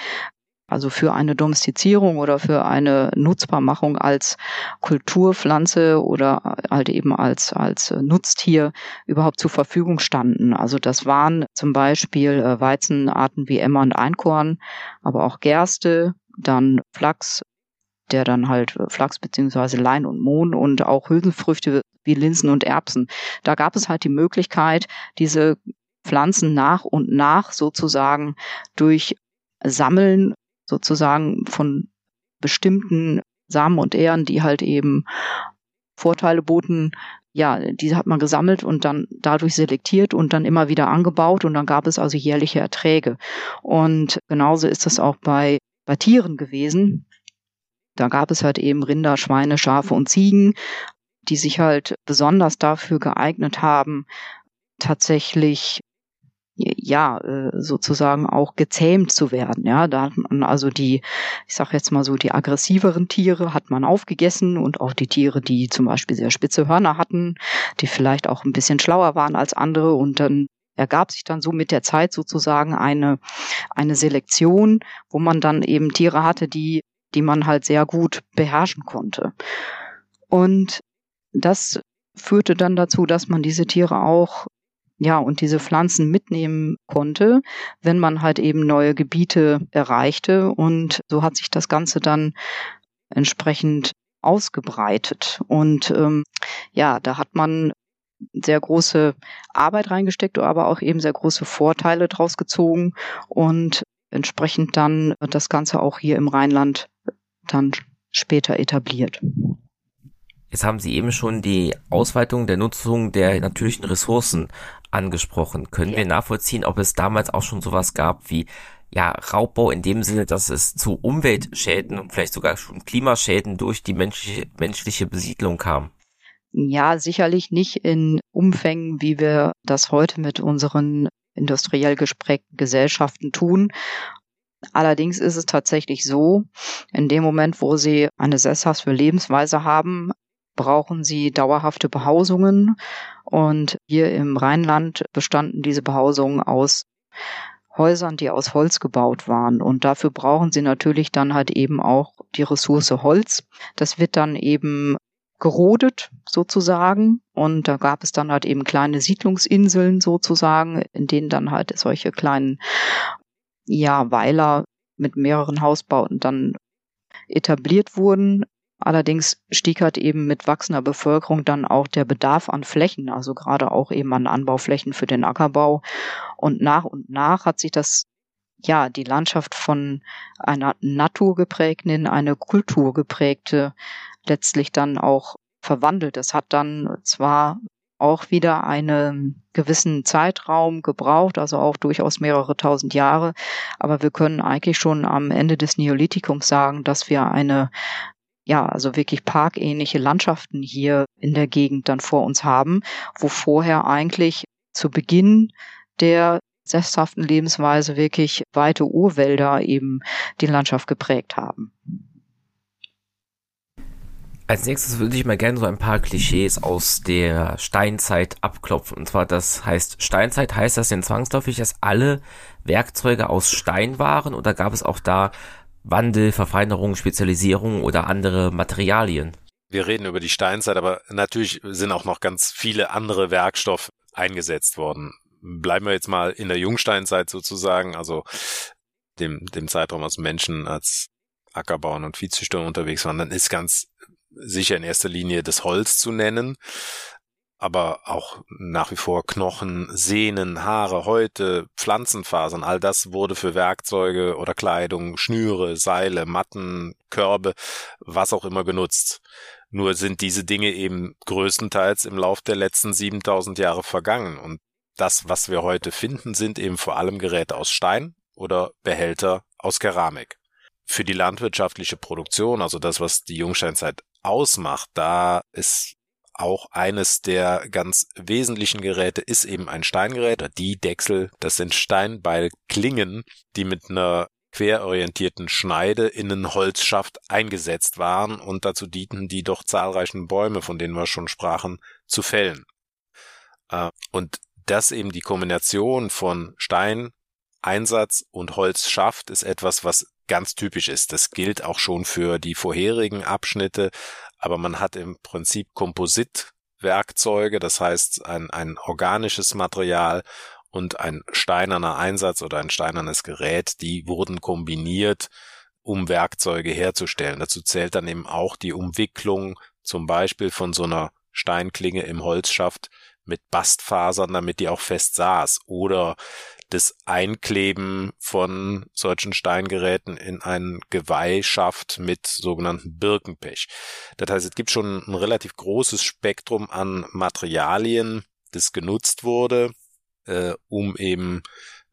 also für eine Domestizierung oder für eine Nutzbarmachung als Kulturpflanze oder halt eben als, als Nutztier überhaupt zur Verfügung standen. Also das waren zum Beispiel äh, Weizenarten wie Emmer und Einkorn, aber auch Gerste, dann Flachs, der dann halt äh, Flachs beziehungsweise Lein und Mohn und auch Hülsenfrüchte wie Linsen und Erbsen. Da gab es halt die Möglichkeit, diese Pflanzen nach und nach sozusagen durch Sammeln sozusagen von bestimmten Samen und Ähren, die halt eben Vorteile boten, ja, diese hat man gesammelt und dann dadurch selektiert und dann immer wieder angebaut und dann gab es also jährliche Erträge. Und genauso ist das auch bei, bei Tieren gewesen. Da gab es halt eben Rinder, Schweine, Schafe und Ziegen, die sich halt besonders dafür geeignet haben, tatsächlich ja äh, sozusagen auch gezähmt zu werden ja. Da hat man also die ich sage jetzt mal so die aggressiveren Tiere hat man aufgegessen und auch die Tiere die zum Beispiel sehr spitze Hörner hatten die vielleicht auch ein bisschen schlauer waren als andere. Und dann ergab sich dann so mit der Zeit sozusagen eine eine Selektion wo man dann eben Tiere hatte die die man halt sehr gut beherrschen konnte. Und das führte dann dazu, dass man diese Tiere auch ja, und diese Pflanzen mitnehmen konnte, wenn man halt eben neue Gebiete erreichte. Und so hat sich das Ganze dann entsprechend ausgebreitet. Und ähm, ja, da hat man sehr große Arbeit reingesteckt, aber auch eben sehr große Vorteile draus gezogen und entsprechend dann das Ganze auch hier im Rheinland dann später etabliert. Jetzt haben Sie eben schon die Ausweitung der Nutzung der natürlichen Ressourcen angesprochen. Können ja. wir nachvollziehen, ob es damals auch schon sowas gab wie ja, Raubbau in dem Sinne, dass es zu Umweltschäden und vielleicht sogar schon Klimaschäden durch die menschliche, menschliche Besiedlung kam? Ja, sicherlich nicht in Umfängen, wie wir das heute mit unseren industriell gesprägten Gesellschaften tun. Allerdings ist es tatsächlich so, in dem Moment, wo Sie eine sesshafte Lebensweise haben, brauchen sie dauerhafte Behausungen. Und hier im Rheinland bestanden diese Behausungen aus Häusern, die aus Holz gebaut waren. Und dafür brauchen sie natürlich dann halt eben auch die Ressource Holz. Das wird dann eben gerodet sozusagen. Und da gab es dann halt eben kleine Siedlungsinseln sozusagen, in denen dann halt solche kleinen, ja, Weiler mit mehreren Hausbauten dann etabliert wurden. Allerdings stieg halt eben mit wachsender Bevölkerung dann auch der Bedarf an Flächen, also gerade auch eben an Anbauflächen für den Ackerbau. Und nach und nach hat sich das, ja, die Landschaft von einer naturgeprägten in eine kulturgeprägte letztlich dann auch verwandelt. Es hat dann zwar auch wieder einen gewissen Zeitraum gebraucht, also auch durchaus mehrere tausend Jahre. Aber wir können eigentlich schon am Ende des Neolithikums sagen, dass wir eine ja, also wirklich parkähnliche Landschaften hier in der Gegend dann vor uns haben, wo vorher eigentlich zu Beginn der sesshaften Lebensweise wirklich weite Urwälder eben die Landschaft geprägt haben. Als nächstes würde ich mal gerne so ein paar Klischees aus der Steinzeit abklopfen. Und zwar, das heißt, Steinzeit heißt das denn zwangsläufig, dass alle Werkzeuge aus Stein waren oder gab es auch da Wandel, Verfeinerung, Spezialisierung oder andere Materialien. Wir reden über die Steinzeit, aber natürlich sind auch noch ganz viele andere Werkstoffe eingesetzt worden. Bleiben wir jetzt mal in der Jungsteinzeit sozusagen, also dem, dem Zeitraum, als Menschen als Ackerbauern und Viehzüchter unterwegs waren, dann ist ganz sicher in erster Linie das Holz zu nennen aber auch nach wie vor Knochen, Sehnen, Haare, Häute, Pflanzenfasern, all das wurde für Werkzeuge oder Kleidung, Schnüre, Seile, Matten, Körbe, was auch immer genutzt. Nur sind diese Dinge eben größtenteils im Lauf der letzten 7000 Jahre vergangen und das, was wir heute finden, sind eben vor allem Geräte aus Stein oder Behälter aus Keramik. Für die landwirtschaftliche Produktion, also das, was die Jungsteinzeit ausmacht, da ist auch eines der ganz wesentlichen Geräte ist eben ein Steingerät. Die Dechsel, das sind Steinbeilklingen, die mit einer querorientierten Schneide in einen Holzschaft eingesetzt waren und dazu dienten, die doch zahlreichen Bäume, von denen wir schon sprachen, zu fällen. Äh, und das eben die Kombination von Stein, Einsatz und Holzschaft ist etwas, was ganz typisch ist. Das gilt auch schon für die vorherigen Abschnitte, aber man hat im Prinzip Kompositwerkzeuge, das heißt ein, ein organisches Material und ein steinerner Einsatz oder ein steinernes Gerät, die wurden kombiniert, um Werkzeuge herzustellen. Dazu zählt dann eben auch die Umwicklung zum Beispiel von so einer Steinklinge im Holzschaft mit Bastfasern, damit die auch fest saß oder das Einkleben von solchen Steingeräten in einen Geweihschaft mit sogenannten Birkenpech. Das heißt, es gibt schon ein relativ großes Spektrum an Materialien, das genutzt wurde, äh, um eben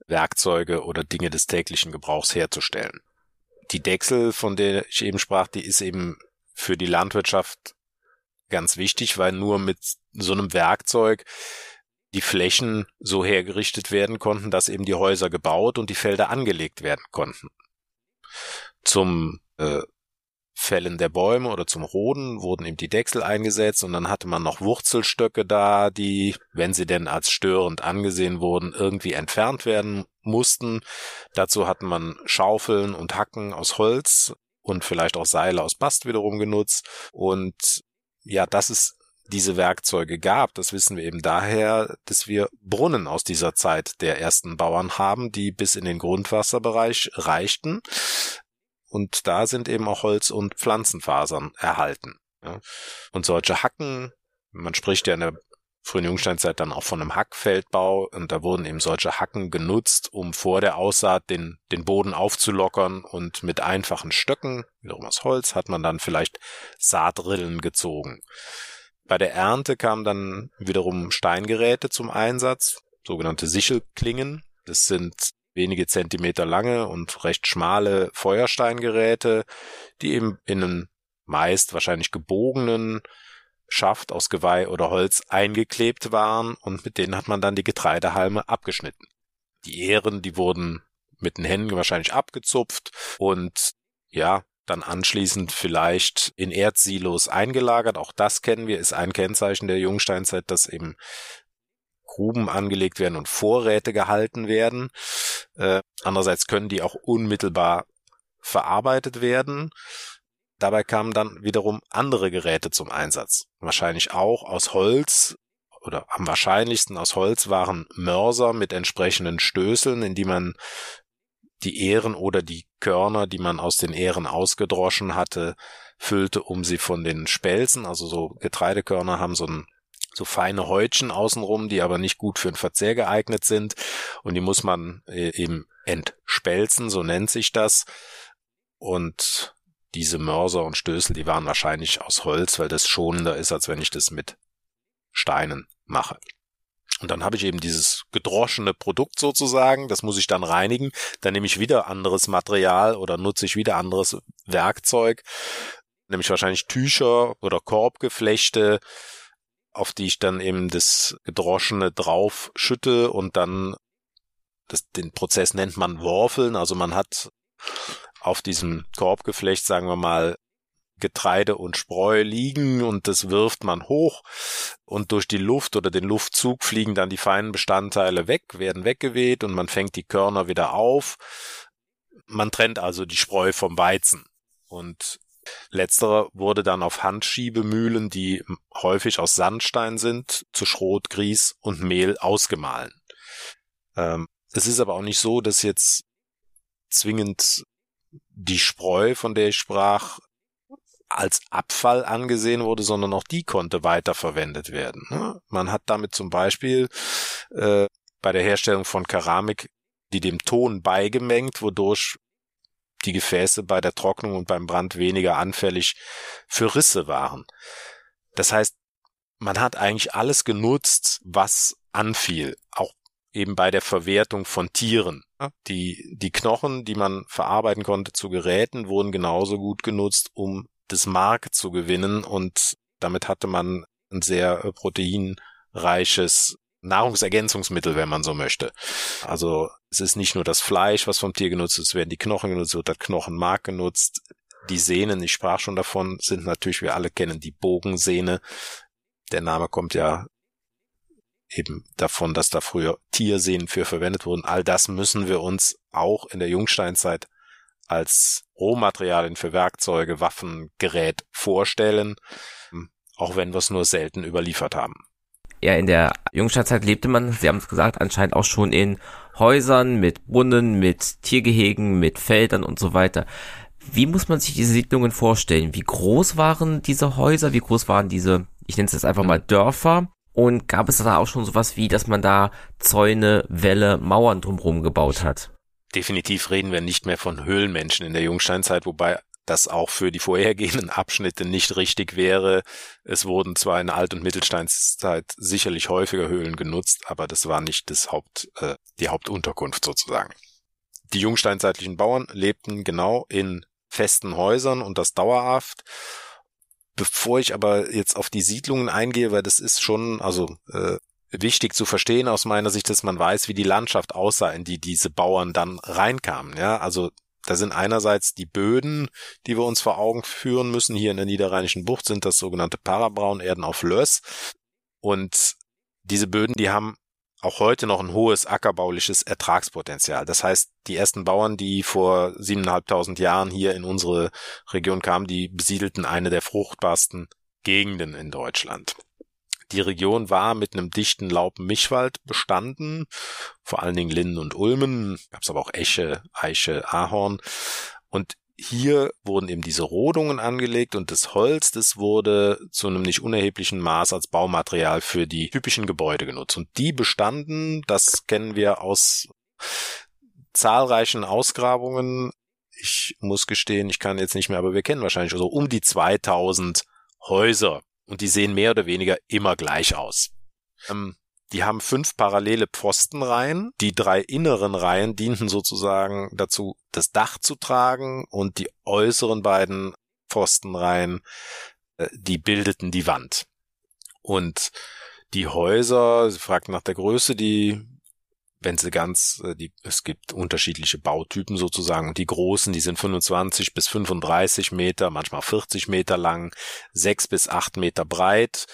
Werkzeuge oder Dinge des täglichen Gebrauchs herzustellen. Die Dechsel, von der ich eben sprach, die ist eben für die Landwirtschaft ganz wichtig, weil nur mit so einem Werkzeug die Flächen so hergerichtet werden konnten, dass eben die Häuser gebaut und die Felder angelegt werden konnten. Zum äh, Fällen der Bäume oder zum Roden wurden eben die Dechsel eingesetzt und dann hatte man noch Wurzelstöcke da, die, wenn sie denn als störend angesehen wurden, irgendwie entfernt werden mussten. Dazu hatte man Schaufeln und Hacken aus Holz und vielleicht auch Seile aus Bast wiederum genutzt. Und ja, das ist diese Werkzeuge gab. Das wissen wir eben daher, dass wir Brunnen aus dieser Zeit der ersten Bauern haben, die bis in den Grundwasserbereich reichten. Und da sind eben auch Holz- und Pflanzenfasern erhalten. Und solche Hacken, man spricht ja in der frühen Jungsteinzeit dann auch von einem Hackfeldbau und da wurden eben solche Hacken genutzt, um vor der Aussaat den, den Boden aufzulockern und mit einfachen Stöcken, wiederum aus Holz, hat man dann vielleicht Saatrillen gezogen. Bei der Ernte kamen dann wiederum Steingeräte zum Einsatz, sogenannte Sichelklingen. Das sind wenige Zentimeter lange und recht schmale Feuersteingeräte, die eben in einen meist wahrscheinlich gebogenen Schaft aus Geweih oder Holz eingeklebt waren und mit denen hat man dann die Getreidehalme abgeschnitten. Die Ähren, die wurden mit den Händen wahrscheinlich abgezupft und ja, dann anschließend vielleicht in Erdsilos eingelagert. Auch das kennen wir, ist ein Kennzeichen der Jungsteinzeit, dass eben Gruben angelegt werden und Vorräte gehalten werden. Äh, andererseits können die auch unmittelbar verarbeitet werden. Dabei kamen dann wiederum andere Geräte zum Einsatz. Wahrscheinlich auch aus Holz oder am wahrscheinlichsten aus Holz waren Mörser mit entsprechenden Stößeln, in die man die Ähren oder die Körner, die man aus den Ähren ausgedroschen hatte, füllte, um sie von den Spelzen, also so Getreidekörner haben so ein so feine Häutchen außenrum, die aber nicht gut für den Verzehr geeignet sind. Und die muss man äh, eben entspelzen, so nennt sich das. Und diese Mörser und Stößel, die waren wahrscheinlich aus Holz, weil das schonender ist, als wenn ich das mit Steinen mache. Und dann habe ich eben dieses gedroschene Produkt sozusagen, das muss ich dann reinigen. Dann nehme ich wieder anderes Material oder nutze ich wieder anderes Werkzeug, nämlich wahrscheinlich Tücher oder Korbgeflechte, auf die ich dann eben das Gedroschene drauf schütte und dann das, den Prozess nennt man Worfeln. Also man hat auf diesem Korbgeflecht, sagen wir mal, Getreide und Spreu liegen und das wirft man hoch und durch die Luft oder den Luftzug fliegen dann die feinen Bestandteile weg, werden weggeweht und man fängt die Körner wieder auf. Man trennt also die Spreu vom Weizen und Letzterer wurde dann auf Handschiebemühlen, die häufig aus Sandstein sind, zu Schrot, Grieß und Mehl ausgemahlen. Ähm, es ist aber auch nicht so, dass jetzt zwingend die Spreu, von der ich sprach, als Abfall angesehen wurde, sondern auch die konnte weiterverwendet werden. Ne? Man hat damit zum Beispiel äh, bei der Herstellung von Keramik die dem Ton beigemengt, wodurch die Gefäße bei der Trocknung und beim Brand weniger anfällig für Risse waren. Das heißt, man hat eigentlich alles genutzt, was anfiel, auch eben bei der Verwertung von Tieren. Die, die Knochen, die man verarbeiten konnte zu Geräten, wurden genauso gut genutzt, um das Mark zu gewinnen und damit hatte man ein sehr äh, proteinreiches Nahrungsergänzungsmittel, wenn man so möchte. Also es ist nicht nur das Fleisch, was vom Tier genutzt ist, werden die Knochen genutzt, wird das Knochenmark genutzt. Die Sehnen, ich sprach schon davon, sind natürlich, wir alle kennen die Bogensehne. Der Name kommt ja eben davon, dass da früher Tiersehnen für verwendet wurden. All das müssen wir uns auch in der Jungsteinzeit als Rohmaterialien für Werkzeuge, Waffen, Gerät vorstellen, auch wenn wir es nur selten überliefert haben ja, in der Jungsteinzeit lebte man, Sie haben es gesagt, anscheinend auch schon in Häusern mit Brunnen, mit Tiergehegen, mit Feldern und so weiter. Wie muss man sich diese Siedlungen vorstellen? Wie groß waren diese Häuser? Wie groß waren diese, ich nenne es jetzt einfach mal Dörfer? Und gab es da auch schon sowas wie, dass man da Zäune, Wälle, Mauern drumherum gebaut hat? Definitiv reden wir nicht mehr von Höhlenmenschen in der Jungsteinzeit, wobei das auch für die vorhergehenden Abschnitte nicht richtig wäre. Es wurden zwar in Alt- und Mittelsteinzeit sicherlich häufiger Höhlen genutzt, aber das war nicht das Haupt, äh, die Hauptunterkunft sozusagen. Die jungsteinzeitlichen Bauern lebten genau in festen Häusern und das dauerhaft. Bevor ich aber jetzt auf die Siedlungen eingehe, weil das ist schon, also äh, wichtig zu verstehen aus meiner Sicht, dass man weiß, wie die Landschaft aussah, in die diese Bauern dann reinkamen. Ja, also da sind einerseits die Böden, die wir uns vor Augen führen müssen. Hier in der Niederrheinischen Bucht sind das sogenannte Parabraunerden auf Löss. Und diese Böden, die haben auch heute noch ein hohes ackerbauliches Ertragspotenzial. Das heißt, die ersten Bauern, die vor siebeneinhalbtausend Jahren hier in unsere Region kamen, die besiedelten eine der fruchtbarsten Gegenden in Deutschland. Die Region war mit einem dichten Laub-Mischwald bestanden, vor allen Dingen Linden und Ulmen, gab es aber auch Esche, Eiche, Ahorn. Und hier wurden eben diese Rodungen angelegt und das Holz, das wurde zu einem nicht unerheblichen Maß als Baumaterial für die typischen Gebäude genutzt. Und die bestanden, das kennen wir aus zahlreichen Ausgrabungen. Ich muss gestehen, ich kann jetzt nicht mehr, aber wir kennen wahrscheinlich so um die 2000 Häuser und die sehen mehr oder weniger immer gleich aus. Ähm, Die haben fünf parallele Pfostenreihen. Die drei inneren Reihen dienten sozusagen dazu, das Dach zu tragen und die äußeren beiden Pfostenreihen, äh, die bildeten die Wand. Und die Häuser, sie fragt nach der Größe, die wenn sie ganz, äh, die, es gibt unterschiedliche Bautypen sozusagen und die großen, die sind 25 bis 35 Meter, manchmal 40 Meter lang, 6 bis 8 Meter breit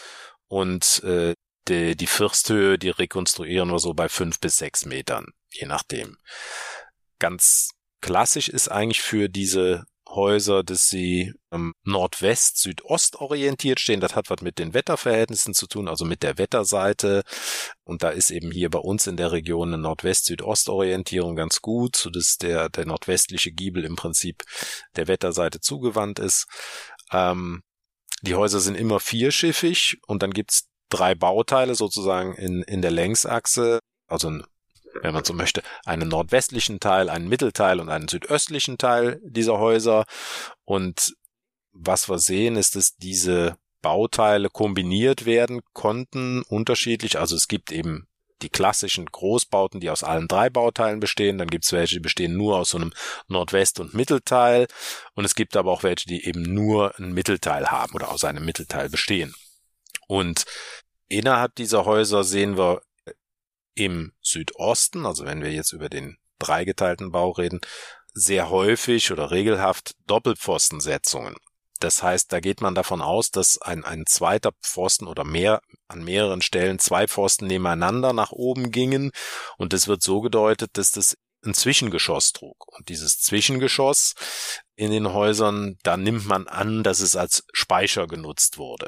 und äh, die, die Firsthöhe, die rekonstruieren wir so bei 5 bis 6 Metern, je nachdem. Ganz klassisch ist eigentlich für diese Häuser, dass sie ähm, Nordwest-Südost orientiert stehen. Das hat was mit den Wetterverhältnissen zu tun, also mit der Wetterseite. Und da ist eben hier bei uns in der Region eine Nordwest-Südost-Orientierung ganz gut, so dass der, der nordwestliche Giebel im Prinzip der Wetterseite zugewandt ist. Ähm, die Häuser sind immer vierschiffig und dann gibt's drei Bauteile sozusagen in, in der Längsachse, also ein wenn man so möchte, einen nordwestlichen Teil, einen Mittelteil und einen südöstlichen Teil dieser Häuser. Und was wir sehen, ist, dass diese Bauteile kombiniert werden konnten, unterschiedlich. Also es gibt eben die klassischen Großbauten, die aus allen drei Bauteilen bestehen. Dann gibt es welche, die bestehen nur aus so einem Nordwest- und Mittelteil. Und es gibt aber auch welche, die eben nur ein Mittelteil haben oder aus einem Mittelteil bestehen. Und innerhalb dieser Häuser sehen wir im Südosten, also wenn wir jetzt über den dreigeteilten Bau reden, sehr häufig oder regelhaft Doppelpfostensetzungen. Das heißt, da geht man davon aus, dass ein, ein zweiter Pfosten oder mehr an mehreren Stellen zwei Pfosten nebeneinander nach oben gingen. Und das wird so gedeutet, dass das ein Zwischengeschoss trug. Und dieses Zwischengeschoss in den Häusern, da nimmt man an, dass es als Speicher genutzt wurde.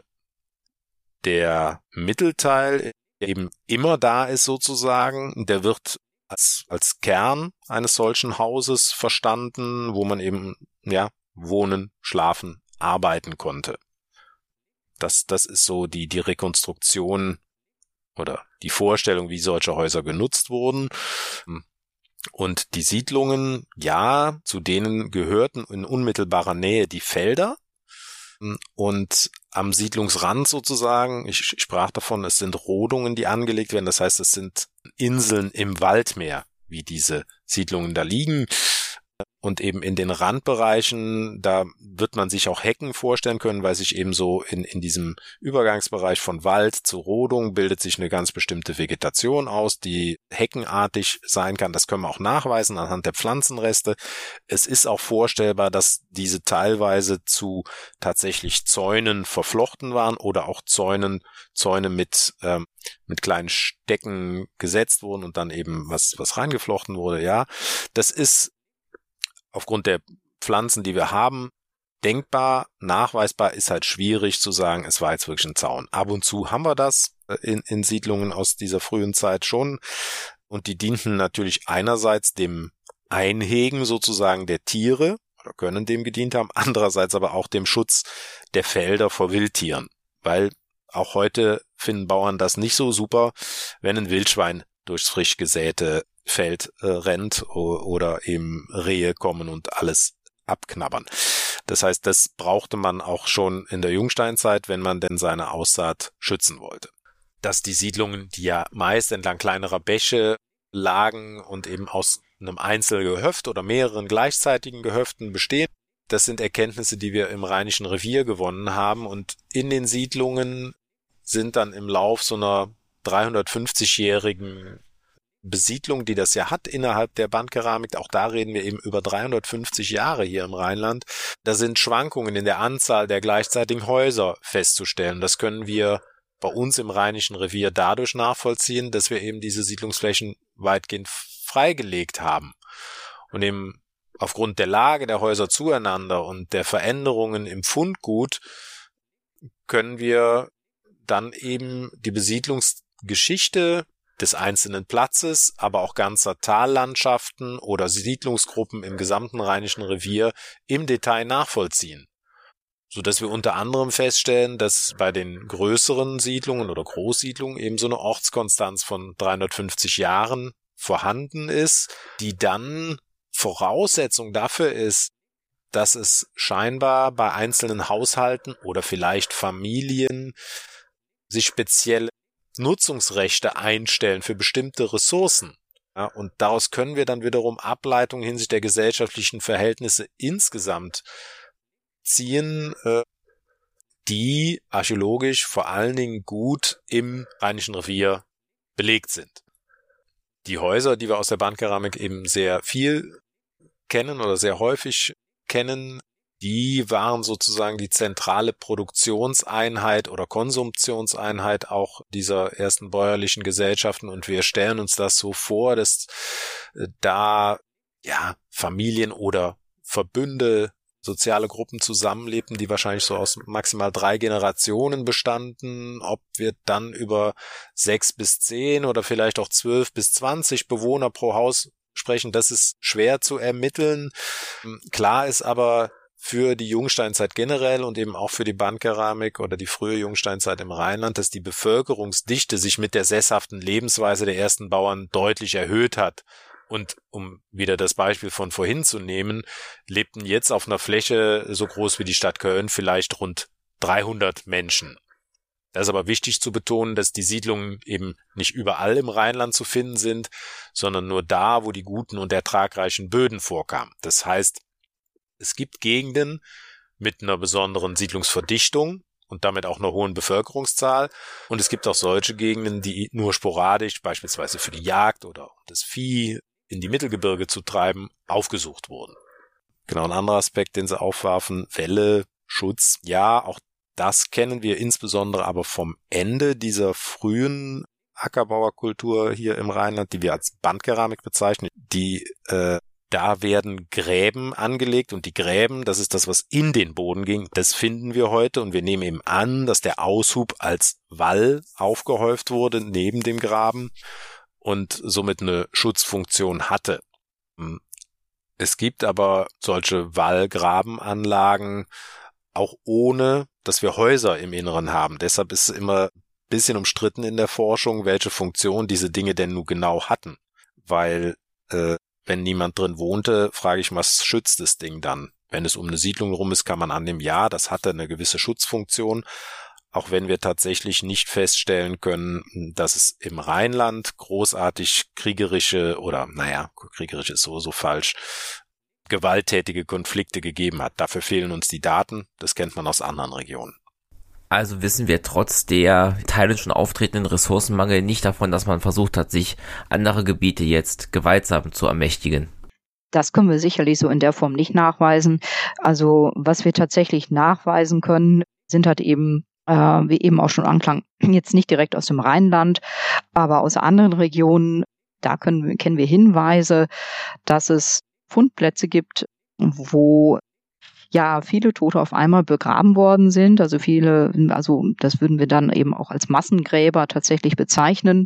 Der Mittelteil eben immer da ist sozusagen. Der wird als, als Kern eines solchen Hauses verstanden, wo man eben, ja, wohnen, schlafen, arbeiten konnte. Das, das ist so die, die Rekonstruktion oder die Vorstellung, wie solche Häuser genutzt wurden. Und die Siedlungen, ja, zu denen gehörten in unmittelbarer Nähe die Felder, und am Siedlungsrand sozusagen, ich, ich sprach davon, es sind Rodungen, die angelegt werden. Das heißt, es sind Inseln im Waldmeer, wie diese Siedlungen da liegen. Und eben in den Randbereichen, da wird man sich auch Hecken vorstellen können, weil sich eben so in, in diesem Übergangsbereich von Wald zu Rodung bildet sich eine ganz bestimmte Vegetation aus, die heckenartig sein kann. Das können wir auch nachweisen anhand der Pflanzenreste. Es ist auch vorstellbar, dass diese teilweise zu tatsächlich Zäunen verflochten waren oder auch Zäunen, Zäune mit, ähm, mit kleinen Stecken gesetzt wurden und dann eben was, was reingeflochten wurde. Ja, das ist aufgrund der Pflanzen, die wir haben, denkbar, nachweisbar ist halt schwierig zu sagen, es war jetzt wirklich ein Zaun. Ab und zu haben wir das äh, in, in Siedlungen aus dieser frühen Zeit schon. Und die dienten natürlich einerseits dem Einhegen sozusagen der Tiere oder können dem gedient haben, andererseits aber auch dem Schutz der Felder vor Wildtieren. Weil auch heute finden Bauern das nicht so super, wenn ein Wildschwein durchs frisch gesäte Feld äh, rennt oder eben Rehe kommen und alles abknabbern. Das heißt, das brauchte man auch schon in der Jungsteinzeit, wenn man denn seine Aussaat schützen wollte. Dass die Siedlungen, die ja meist entlang kleinerer Bäche lagen und eben aus einem Einzelgehöft oder mehreren gleichzeitigen Gehöften bestehen, das sind Erkenntnisse, die wir im Rheinischen Revier gewonnen haben und in den Siedlungen sind dann im Lauf so einer 350-jährigen Besiedlung, die das ja hat innerhalb der Bandkeramik, auch da reden wir eben über 350 Jahre hier im Rheinland, da sind Schwankungen in der Anzahl der gleichzeitigen Häuser festzustellen. Das können wir bei uns im Rheinischen Revier dadurch nachvollziehen, dass wir eben diese Siedlungsflächen weitgehend freigelegt haben. Und eben aufgrund der Lage der Häuser zueinander und der Veränderungen im Fundgut können wir dann eben die Besiedlungsgeschichte des einzelnen Platzes, aber auch ganzer Tallandschaften oder Siedlungsgruppen im gesamten Rheinischen Revier im Detail nachvollziehen. So dass wir unter anderem feststellen, dass bei den größeren Siedlungen oder Großsiedlungen eben so eine Ortskonstanz von 350 Jahren vorhanden ist, die dann Voraussetzung dafür ist, dass es scheinbar bei einzelnen Haushalten oder vielleicht Familien sich speziell Nutzungsrechte einstellen für bestimmte Ressourcen. Ja, und daraus können wir dann wiederum Ableitungen hinsichtlich der gesellschaftlichen Verhältnisse insgesamt ziehen, äh, die archäologisch vor allen Dingen gut im Rheinischen Revier belegt sind. Die Häuser, die wir aus der Bandkeramik eben sehr viel kennen oder sehr häufig kennen, die waren sozusagen die zentrale Produktionseinheit oder Konsumptionseinheit auch dieser ersten bäuerlichen Gesellschaften und wir stellen uns das so vor, dass äh, da ja Familien oder Verbünde soziale Gruppen zusammenlebten, die wahrscheinlich so aus maximal drei Generationen bestanden. Ob wir dann über sechs bis zehn oder vielleicht auch zwölf bis zwanzig Bewohner pro Haus sprechen, das ist schwer zu ermitteln. Klar ist aber, für die Jungsteinzeit generell und eben auch für die Bandkeramik oder die frühe Jungsteinzeit im Rheinland, dass die Bevölkerungsdichte sich mit der sesshaften Lebensweise der ersten Bauern deutlich erhöht hat. Und um wieder das Beispiel von vorhin zu nehmen, lebten jetzt auf einer Fläche so groß wie die Stadt Köln vielleicht rund 300 Menschen. Da ist aber wichtig zu betonen, dass die Siedlungen eben nicht überall im Rheinland zu finden sind, sondern nur da, wo die guten und ertragreichen Böden vorkamen. Das heißt, es gibt Gegenden mit einer besonderen Siedlungsverdichtung, und damit auch einer hohen Bevölkerungszahl. Und es gibt auch solche Gegenden, die nur sporadisch, beispielsweise für die Jagd oder das Vieh in die Mittelgebirge zu treiben, aufgesucht wurden. Genau ein anderer Aspekt, den sie aufwarfen, Welle, Schutz. Ja, auch das kennen wir insbesondere aber vom Ende dieser frühen Ackerbauerkultur hier im Rheinland, die wir als Bandkeramik bezeichnen, die äh, da werden Gräben angelegt und die Gräben, das ist das, was in den Boden ging, das finden wir heute und wir nehmen eben an, dass der Aushub als Wall aufgehäuft wurde neben dem Graben und somit eine Schutzfunktion hatte. Hm. Es gibt aber solche Wallgrabenanlagen auch ohne, dass wir Häuser im Inneren haben. Deshalb ist es immer ein bisschen umstritten in der Forschung, welche Funktion diese Dinge denn nun genau hatten. Weil äh, wenn niemand drin wohnte, frage ich, was schützt das Ding dann? Wenn es um eine Siedlung rum ist, kann man annehmen, ja, das hatte eine gewisse Schutzfunktion auch wenn wir tatsächlich nicht feststellen können, dass es im Rheinland großartig kriegerische oder, naja, kriegerisch ist sowieso falsch, gewalttätige Konflikte gegeben hat. Dafür fehlen uns die Daten. Das kennt man aus anderen Regionen. Also wissen wir trotz der teilweise schon auftretenden Ressourcenmangel nicht davon, dass man versucht hat, sich andere Gebiete jetzt gewaltsam zu ermächtigen. Das können wir sicherlich so in der Form nicht nachweisen. Also was wir tatsächlich nachweisen können, sind halt eben äh, wie eben auch schon anklang, [clears throat] jetzt nicht direkt aus dem Rheinland, aber aus anderen Regionen. Da können, kennen wir Hinweise, dass es Fundplätze gibt, wo ja viele Tote auf einmal begraben worden sind. Also viele, also das würden wir dann eben auch als Massengräber tatsächlich bezeichnen.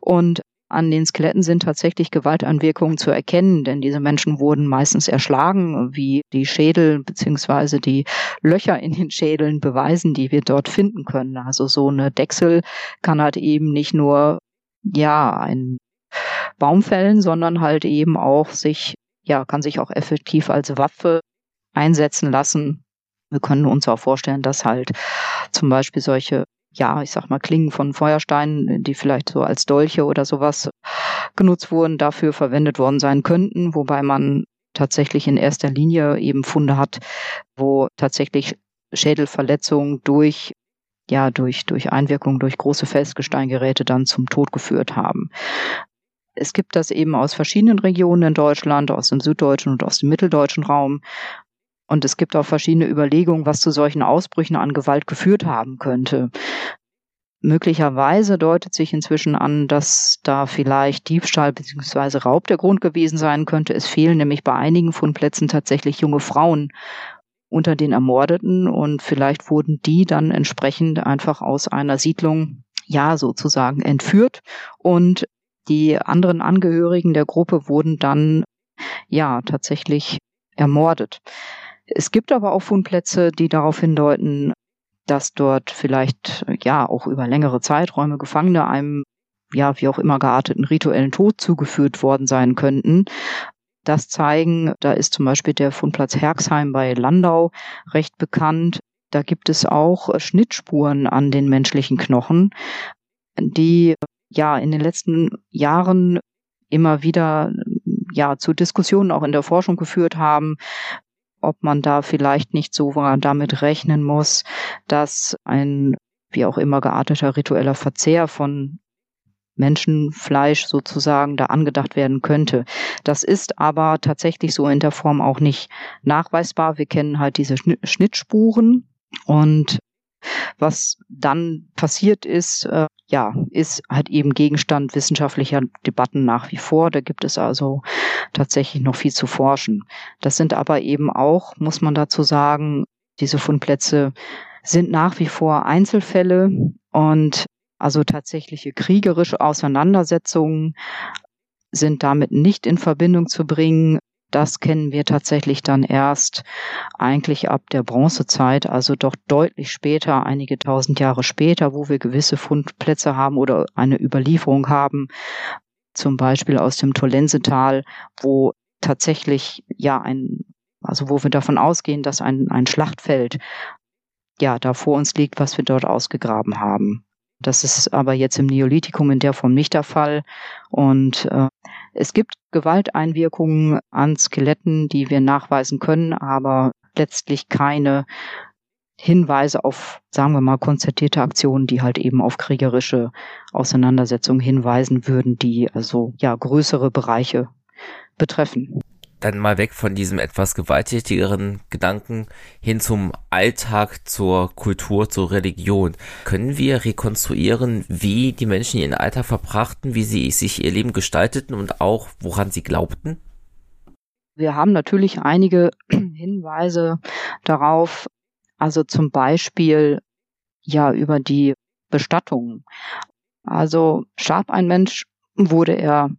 Und an den Skeletten sind tatsächlich Gewaltanwirkungen zu erkennen, denn diese Menschen wurden meistens erschlagen, wie die Schädel beziehungsweise die Löcher in den Schädeln beweisen, die wir dort finden können. Also so eine Dechsel kann halt eben nicht nur ja ein Baum fällen, sondern halt eben auch sich ja kann sich auch effektiv als Waffe einsetzen lassen. Wir können uns auch vorstellen, dass halt zum Beispiel solche ja, ich sag mal, Klingen von Feuersteinen, die vielleicht so als Dolche oder sowas genutzt wurden, dafür verwendet worden sein könnten, wobei man tatsächlich in erster Linie eben Funde hat, wo tatsächlich Schädelverletzungen durch ja, durch, durch Einwirkung durch große Felsgesteingeräte dann zum Tod geführt haben. Es gibt das eben aus verschiedenen Regionen in Deutschland, aus dem süddeutschen und aus dem mitteldeutschen Raum. Und es gibt auch verschiedene Überlegungen, was zu solchen Ausbrüchen an Gewalt geführt haben könnte. Möglicherweise deutet sich inzwischen an, dass da vielleicht Diebstahl bzw. Raub der Grund gewesen sein könnte. Es fehlen nämlich bei einigen Fundplätzen tatsächlich junge Frauen unter den Ermordeten und vielleicht wurden die dann entsprechend einfach aus einer Siedlung ja sozusagen entführt und die anderen Angehörigen der Gruppe wurden dann ja tatsächlich ermordet. Es gibt aber auch Fundplätze, die darauf hindeuten, dass dort vielleicht ja auch über längere Zeiträume Gefangene einem ja wie auch immer gearteten rituellen Tod zugeführt worden sein könnten. Das zeigen, da ist zum Beispiel der Fundplatz Herxheim bei Landau recht bekannt. Da gibt es auch Schnittspuren an den menschlichen Knochen. die ja in den letzten Jahren immer wieder ja zu Diskussionen auch in der Forschung geführt haben, ob man da vielleicht nicht so damit rechnen muss, dass ein wie auch immer gearteter ritueller Verzehr von Menschenfleisch sozusagen da angedacht werden könnte. Das ist aber tatsächlich so in der Form auch nicht nachweisbar. Wir kennen halt diese Schnittspuren und was dann passiert ist, äh, ja, ist halt eben Gegenstand wissenschaftlicher Debatten nach wie vor. Da gibt es also tatsächlich noch viel zu forschen. Das sind aber eben auch, muss man dazu sagen, diese Fundplätze sind nach wie vor Einzelfälle und also tatsächliche kriegerische Auseinandersetzungen sind damit nicht in Verbindung zu bringen. Das kennen wir tatsächlich dann erst eigentlich ab der Bronzezeit, also doch deutlich später, einige tausend Jahre später, wo wir gewisse Fundplätze haben oder eine Überlieferung haben, zum Beispiel aus dem Tolensetal, wo tatsächlich ja ein, also wo wir davon ausgehen, dass ein, ein Schlachtfeld ja da vor uns liegt, was wir dort ausgegraben haben. Das ist aber jetzt im Neolithikum in der Form nicht der Fall. Und äh, es gibt Gewalteinwirkungen an Skeletten, die wir nachweisen können, aber letztlich keine Hinweise auf, sagen wir mal, konzertierte Aktionen, die halt eben auf kriegerische Auseinandersetzungen hinweisen würden, die also ja größere Bereiche betreffen dann mal weg von diesem etwas gewalttätigeren Gedanken hin zum Alltag, zur Kultur, zur Religion. Können wir rekonstruieren, wie die Menschen ihren Alltag verbrachten, wie sie sich ihr Leben gestalteten und auch woran sie glaubten? Wir haben natürlich einige [clears throat] Hinweise darauf, also zum Beispiel ja über die Bestattung. Also starb ein Mensch, wurde er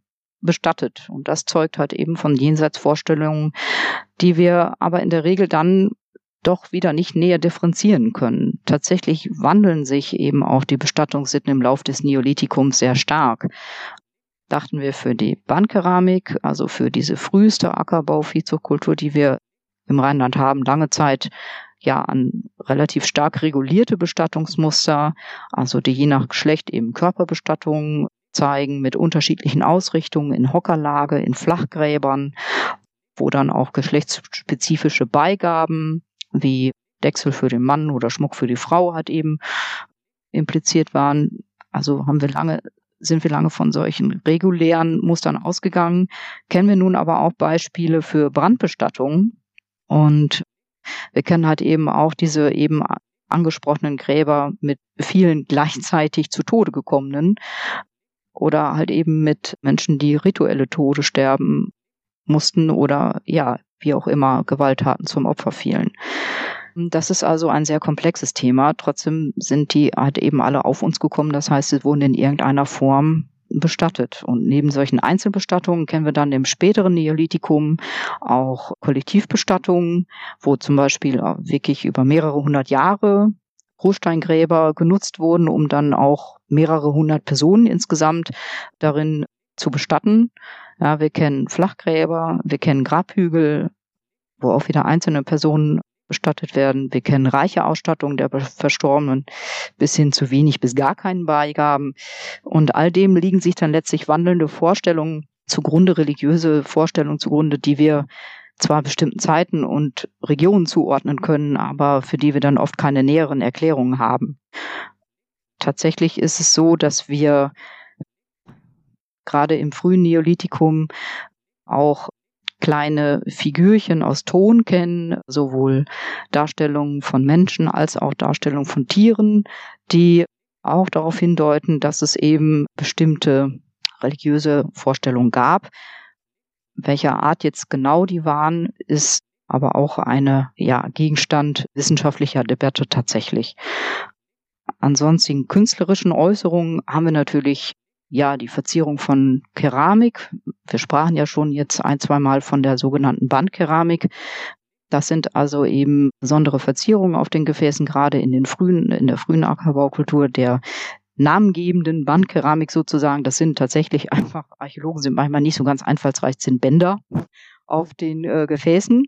bestattet. Und das zeugt halt eben von Jenseitsvorstellungen, die wir aber in der Regel dann doch wieder nicht näher differenzieren können. Tatsächlich wandeln sich eben auch die Bestattungssitten im Lauf des Neolithikums sehr stark. Dachten wir für die Bandkeramik, also für diese früheste Ackerbau-Viehzuchtkultur, die wir im Rheinland haben, lange Zeit ja an relativ stark regulierte Bestattungsmuster, also die je nach Geschlecht eben Körperbestattung zeigen mit unterschiedlichen Ausrichtungen in Hockerlage, in Flachgräbern, wo dann auch geschlechtsspezifische Beigaben wie Dechsel für den Mann oder Schmuck für die Frau hat eben impliziert waren. Also haben wir lange sind wir lange von solchen regulären Mustern ausgegangen, kennen wir nun aber auch Beispiele für Brandbestattungen und wir kennen halt eben auch diese eben angesprochenen Gräber mit vielen gleichzeitig zu Tode gekommenen, oder halt eben mit Menschen, die rituelle Tode sterben mussten oder ja, wie auch immer Gewalttaten zum Opfer fielen. Das ist also ein sehr komplexes Thema. Trotzdem sind die halt eben alle auf uns gekommen. Das heißt, sie wurden in irgendeiner Form bestattet. Und neben solchen Einzelbestattungen kennen wir dann im späteren Neolithikum auch Kollektivbestattungen, wo zum Beispiel wirklich über mehrere hundert Jahre Großsteingräber genutzt wurden, um dann auch mehrere hundert Personen insgesamt darin zu bestatten. Ja, wir kennen Flachgräber, wir kennen Grabhügel, wo auch wieder einzelne Personen bestattet werden. Wir kennen reiche Ausstattung der Verstorbenen bis hin zu wenig bis gar keinen Beigaben. Und all dem liegen sich dann letztlich wandelnde Vorstellungen zugrunde, religiöse Vorstellungen zugrunde, die wir zwar bestimmten Zeiten und Regionen zuordnen können, aber für die wir dann oft keine näheren Erklärungen haben. Tatsächlich ist es so, dass wir gerade im frühen Neolithikum auch kleine Figürchen aus Ton kennen, sowohl Darstellungen von Menschen als auch Darstellungen von Tieren, die auch darauf hindeuten, dass es eben bestimmte religiöse Vorstellungen gab, welcher Art jetzt genau die waren, ist aber auch eine, ja, Gegenstand wissenschaftlicher Debatte tatsächlich. Ansonsten künstlerischen Äußerungen haben wir natürlich ja, die Verzierung von Keramik. Wir sprachen ja schon jetzt ein, zwei Mal von der sogenannten Bandkeramik. Das sind also eben besondere Verzierungen auf den Gefäßen, gerade in den frühen, in der frühen Ackerbaukultur der namengebenden Bandkeramik sozusagen. Das sind tatsächlich einfach, Archäologen sind manchmal nicht so ganz einfallsreich, sind Bänder auf den äh, Gefäßen.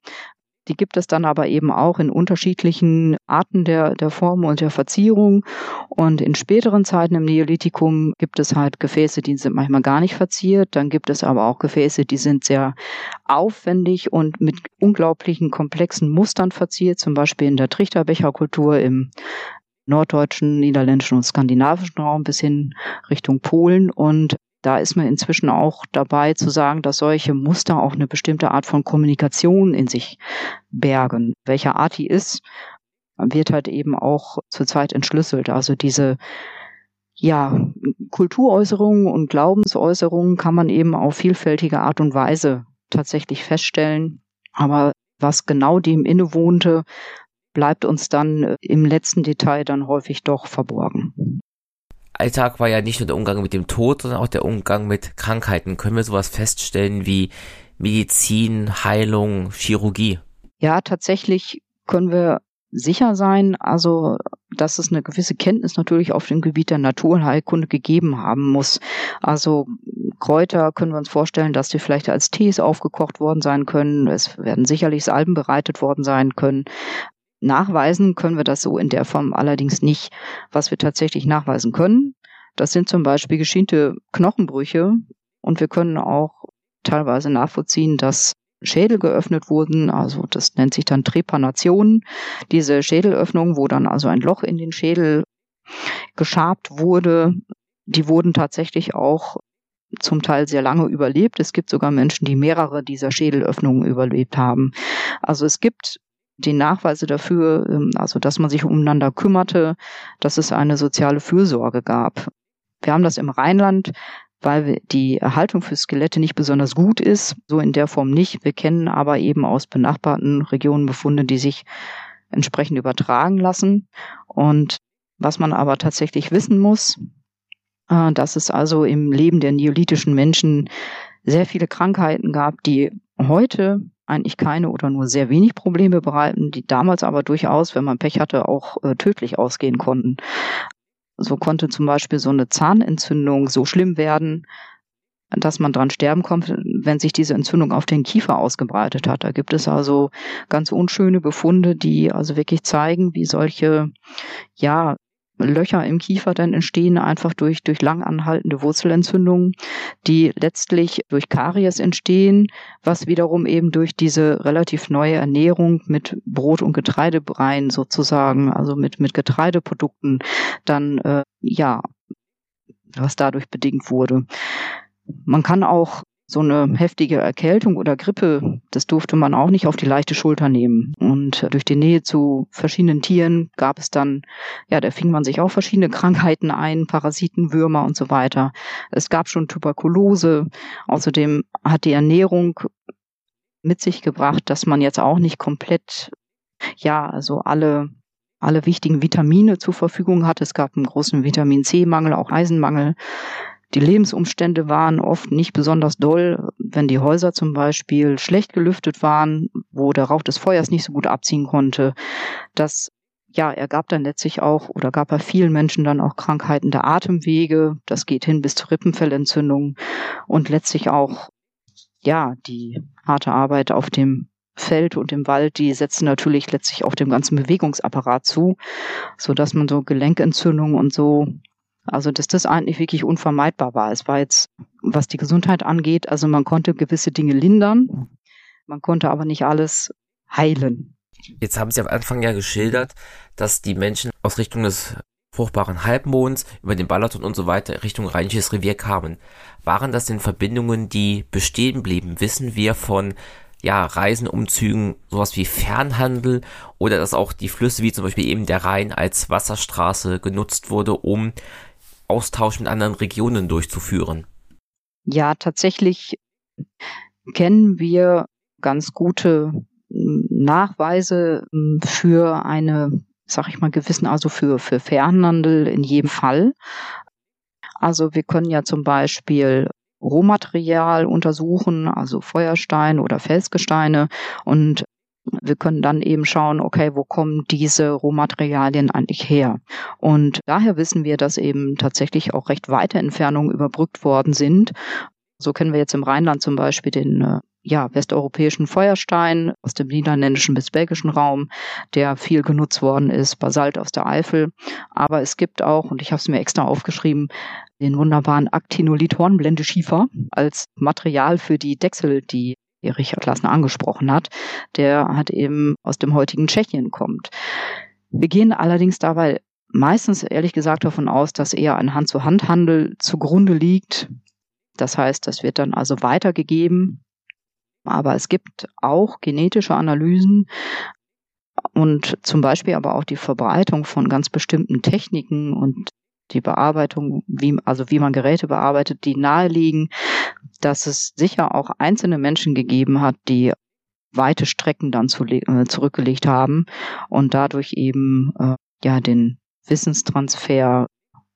Die gibt es dann aber eben auch in unterschiedlichen Arten der, der Form und der Verzierung. Und in späteren Zeiten im Neolithikum gibt es halt Gefäße, die sind manchmal gar nicht verziert. Dann gibt es aber auch Gefäße, die sind sehr aufwendig und mit unglaublichen komplexen Mustern verziert. Zum Beispiel in der Trichterbecherkultur im norddeutschen, niederländischen und skandinavischen Raum bis hin Richtung Polen. Und da ist man inzwischen auch dabei zu sagen, dass solche Muster auch eine bestimmte Art von Kommunikation in sich bergen. Welcher Art die ist, wird halt eben auch zurzeit entschlüsselt. Also diese ja, Kulturäußerungen und Glaubensäußerungen kann man eben auf vielfältige Art und Weise tatsächlich feststellen. Aber was genau dem innewohnte, bleibt uns dann im letzten Detail dann häufig doch verborgen. Alltag war ja nicht nur der Umgang mit dem Tod, sondern auch der Umgang mit Krankheiten. Können wir sowas feststellen wie Medizin, Heilung, Chirurgie? Ja, tatsächlich können wir sicher sein, also dass es eine gewisse Kenntnis natürlich auf dem Gebiet der Naturheilkunde gegeben haben muss. Also Kräuter können wir uns vorstellen, dass die vielleicht als Tees aufgekocht worden sein können. Es werden sicherlich Salben bereitet worden sein können. Nachweisen können wir das so in der Form allerdings nicht. Was wir tatsächlich nachweisen können, das sind zum Beispiel geschiente Knochenbrüche und wir können auch teilweise nachvollziehen, dass Schädel geöffnet wurden, also das nennt sich dann Trepanation, diese Schädelöffnung, wo dann also ein Loch in den Schädel geschabt wurde, die wurden tatsächlich auch zum Teil sehr lange überlebt. Es gibt sogar Menschen, die mehrere dieser Schädelöffnungen überlebt haben. Also es gibt die Nachweise dafür, ähm, also dass man sich umeinander kümmerte, dass es eine soziale Fürsorge gab. Wir haben das im Rheinland, weil die Erhaltung für Skelette nicht besonders gut ist, so in der Form nicht. Wir kennen aber eben aus benachbarten Regionen Befunde, die sich entsprechend übertragen lassen. Und was man aber tatsächlich wissen muss, äh, dass es also im Leben der neolithischen Menschen sehr viele Krankheiten gab, die heute eigentlich keine oder nur sehr wenig Probleme bereiten, die damals aber durchaus, wenn man Pech hatte, auch äh, tödlich ausgehen konnten. So konnte zum Beispiel so eine Zahnentzündung so schlimm werden, dass man dran sterben kommt, wenn sich diese Entzündung auf den Kiefer ausgebreitet hat. Da gibt es also ganz unschöne Befunde, die also wirklich zeigen, wie solche, ja, Löcher im Kiefer dann entstehen, einfach durch, durch lang anhaltende Wurzelentzündungen, die letztlich durch Karies entstehen, was wiederum eben durch diese relativ neue Ernährung mit Brot- und Getreidebreien sozusagen, also mit, mit Getreideprodukten, dann, äh, ja, was dadurch bedingt wurde. Man kann auch so eine heftige Erkältung oder Grippe, das durfte man auch nicht auf die leichte Schulter nehmen. Und durch die Nähe zu verschiedenen Tieren gab es dann, ja, da fing man sich auch verschiedene [laughs] Krankheiten ein, Parasiten, Würmer und so weiter. Es gab schon Tuberkulose. Außerdem hat die Ernährung mit sich gebracht, dass man jetzt auch nicht komplett, ja, also alle alle wichtigen Vitamine zur Verfügung hatte. Es gab einen großen Vitamin C-Mangel, auch Eisenmangel. Die Lebensumstände waren oft nicht besonders doll, wenn die Häuser zum Beispiel schlecht gelüftet waren, wo der Rauch des Feuers nicht so gut abziehen konnte. Das ja, er gab dann letztlich auch oder gab bei vielen Menschen dann auch Krankheiten der Atemwege. Das geht hin bis zur Rippenfellentzündung und letztlich auch ja die harte Arbeit auf dem Feld und im Wald, die setzen natürlich letztlich auch dem ganzen Bewegungsapparat zu, so dass man so Gelenkentzündungen und so also, dass das eigentlich wirklich unvermeidbar war. Es war jetzt, was die Gesundheit angeht, also man konnte gewisse Dinge lindern, man konnte aber nicht alles heilen. Jetzt haben Sie am Anfang ja geschildert, dass die Menschen aus Richtung des fruchtbaren Halbmonds über den Balaton und so weiter Richtung Rheinisches Revier kamen. Waren das denn Verbindungen, die bestehen blieben? Wissen wir von ja, Reisenumzügen, sowas wie Fernhandel oder dass auch die Flüsse wie zum Beispiel eben der Rhein als Wasserstraße genutzt wurde, um Austausch mit anderen Regionen durchzuführen? Ja, tatsächlich kennen wir ganz gute hm, Nachweise hm, für eine, sag ich mal, gewissen, also für, für Fernhandel in jedem Fall. Also wir können ja zum Beispiel Rohmaterial untersuchen, also Feuerstein oder Felsgesteine und wir können dann eben schauen, okay, wo kommen diese Rohmaterialien eigentlich her? Und daher wissen wir, dass eben tatsächlich auch recht weite Entfernungen überbrückt worden sind, So kennen wir jetzt im Rheinland zum Beispiel den äh, ja, westeuropäischen Feuerstein aus dem niederländischen bis belgischen Raum, der viel genutzt worden ist, Basalt aus der Eifel. Aber es gibt auch, und ich habe es mir extra aufgeschrieben, den wunderbaren Actinolith-Hornblendeschiefer als Material für die Dechsel, die Richard Lassner angesprochen hat, der hat eben aus dem heutigen Tschechien kommt. Wir gehen allerdings dabei meistens ehrlich gesagt davon aus, dass eher ein Hand-zu-Hand-Handel zugrunde liegt. Das heißt, das wird dann also weitergegeben. Aber es gibt auch genetische Analysen und zum Beispiel aber auch die Verbreitung von ganz bestimmten Techniken und die Bearbeitung, wie, also wie man Geräte bearbeitet, die naheliegen, dass es sicher auch einzelne Menschen gegeben hat, die weite Strecken dann zu, äh, zurückgelegt haben und dadurch eben äh, ja den Wissenstransfer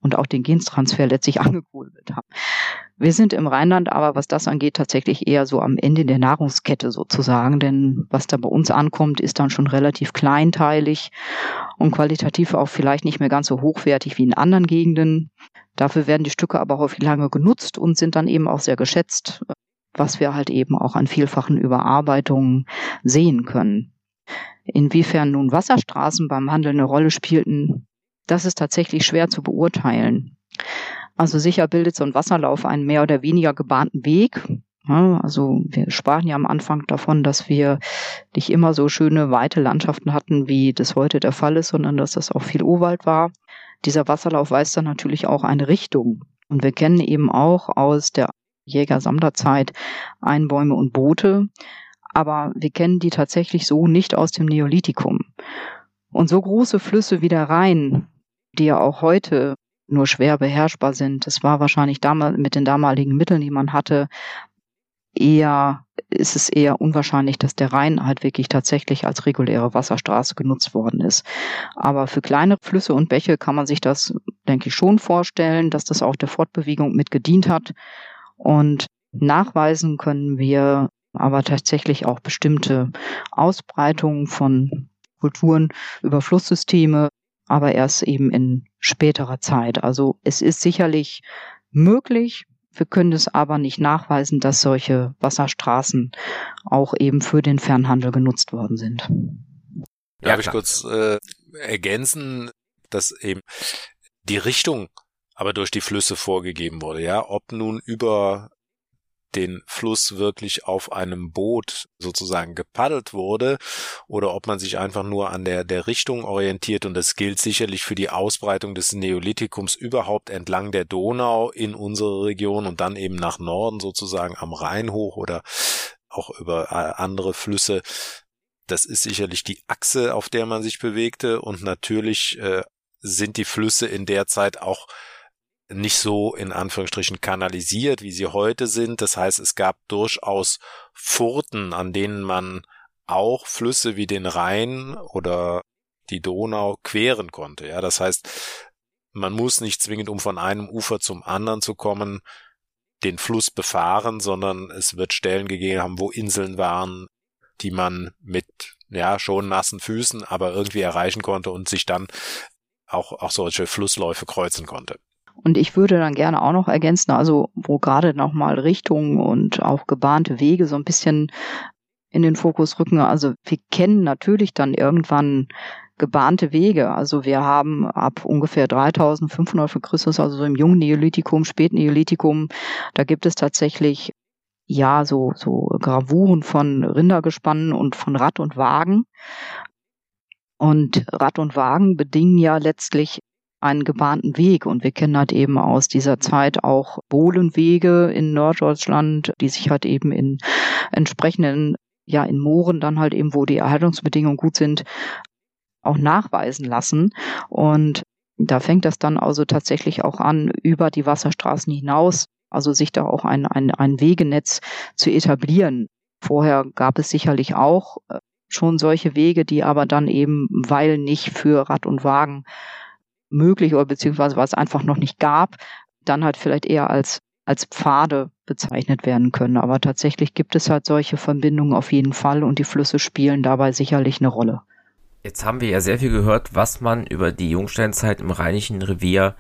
und auch den Genstransfer letztlich [laughs] angekurbelt haben. Wir sind im Rheinland aber, was das angeht, tatsächlich eher so am Ende der Nahrungskette sozusagen, denn was da bei uns ankommt, ist dann schon relativ kleinteilig und qualitativ auch vielleicht nicht mehr ganz so hochwertig wie in anderen Gegenden. Dafür werden die Stücke aber häufig lange genutzt und sind dann eben auch sehr geschätzt, was wir halt eben auch an vielfachen Überarbeitungen sehen können. Inwiefern nun Wasserstraßen beim Handel eine Rolle spielten, das ist tatsächlich schwer zu beurteilen. Also sicher bildet so ein Wasserlauf einen mehr oder weniger gebahnten Weg. Ja, also wir sprachen ja am Anfang davon, dass wir nicht immer so schöne weite Landschaften hatten, wie das heute der Fall ist, sondern dass das auch viel Urwald war. Dieser Wasserlauf weist dann natürlich auch eine Richtung. Und wir kennen eben auch aus der Jäger-Sammlerzeit Einbäume und Boote, aber wir kennen die tatsächlich so nicht aus dem Neolithikum. Und so große Flüsse wie der Rhein, die ja auch heute nur schwer beherrschbar sind. Das war wahrscheinlich damals mit den damaligen Mitteln, die man hatte, eher ist es eher unwahrscheinlich, dass der Rhein halt wirklich tatsächlich als reguläre Wasserstraße genutzt worden ist. Aber für kleine Flüsse und Bäche kann man sich das, denke ich, schon vorstellen, dass das auch der Fortbewegung mit gedient hat. Und nachweisen können wir aber tatsächlich auch bestimmte Ausbreitungen von Kulturen über Flusssysteme, aber erst eben in späterer Zeit. Also es ist sicherlich möglich, wir können es aber nicht nachweisen, dass solche Wasserstraßen auch eben für den Fernhandel genutzt worden sind. Ja, Darf ich kurz äh, ergänzen, dass eben die Richtung aber durch die Flüsse vorgegeben wurde, ja, ob nun über den Fluss wirklich auf einem Boot sozusagen gepaddelt wurde oder ob man sich einfach nur an der, der Richtung orientiert und das gilt sicherlich für die Ausbreitung des Neolithikums überhaupt entlang der Donau in unsere Region und dann eben nach Norden sozusagen am Rhein hoch oder auch über äh, andere Flüsse. Das ist sicherlich die Achse, auf der man sich bewegte und natürlich äh, sind die Flüsse in der Zeit auch nicht so in Anführungsstrichen kanalisiert, wie sie heute sind. Das heißt, es gab durchaus Furten, an denen man auch Flüsse wie den Rhein oder die Donau queren konnte. Ja, das heißt, man muss nicht zwingend, um von einem Ufer zum anderen zu kommen, den Fluss befahren, sondern es wird Stellen gegeben haben, wo Inseln waren, die man mit ja schon nassen Füßen aber irgendwie erreichen konnte und sich dann auch auch solche Flussläufe kreuzen konnte. Und ich würde dann gerne auch noch ergänzen, also wo gerade nochmal Richtungen und auch gebahnte Wege so ein bisschen in den Fokus rücken. Also wir kennen natürlich dann irgendwann gebahnte Wege. Also wir haben ab ungefähr 3500 für Christus, also so im jungen Neolithikum, späten Neolithikum, da gibt es tatsächlich ja so, so Gravuren von Rindergespannen und von Rad und Wagen. Und Rad und Wagen bedingen ja letztlich einen gebahnten Weg. Und wir kennen halt eben aus dieser Zeit auch Bohlenwege in Norddeutschland, die sich halt eben in entsprechenden, ja, in Mooren dann halt eben, wo die Erhaltungsbedingungen gut sind, auch nachweisen lassen. Und da fängt das dann also tatsächlich auch an, über die Wasserstraßen hinaus, also sich da auch ein, ein, ein Wegenetz zu etablieren. Vorher gab es sicherlich auch äh, schon solche Wege, die aber dann eben, weil nicht für Rad und Wagen möglich oder beziehungsweise was es einfach noch nicht gab, dann halt vielleicht eher als, als Pfade bezeichnet werden können. Aber tatsächlich gibt es halt solche Verbindungen auf jeden Fall und die Flüsse spielen dabei sicherlich eine Rolle. Jetzt haben wir ja sehr viel gehört, was man über die Jungsteinzeit im Rheinischen Revier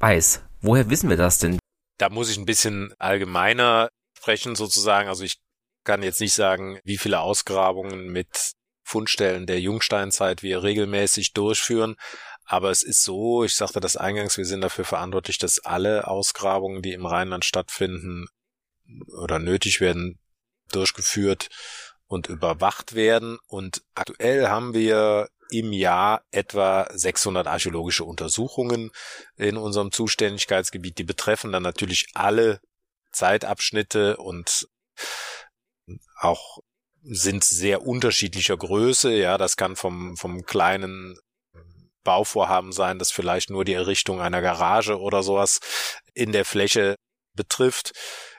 weiß. Woher wissen wir das denn? Da muss ich ein bisschen allgemeiner sprechen sozusagen. Also ich kann jetzt nicht sagen, wie viele Ausgrabungen mit Fundstellen der Jungsteinzeit wir regelmäßig durchführen. Aber es ist so, ich sagte das eingangs, wir sind dafür verantwortlich, dass alle Ausgrabungen, die im Rheinland stattfinden oder nötig werden, durchgeführt und überwacht werden. Und aktuell haben wir im Jahr etwa 600 archäologische Untersuchungen in unserem Zuständigkeitsgebiet. Die betreffen dann natürlich alle Zeitabschnitte und auch sind sehr unterschiedlicher Größe. Ja, das kann vom, vom kleinen Bauvorhaben sein, das vielleicht nur die Errichtung einer Garage oder sowas in der Fläche betrifft,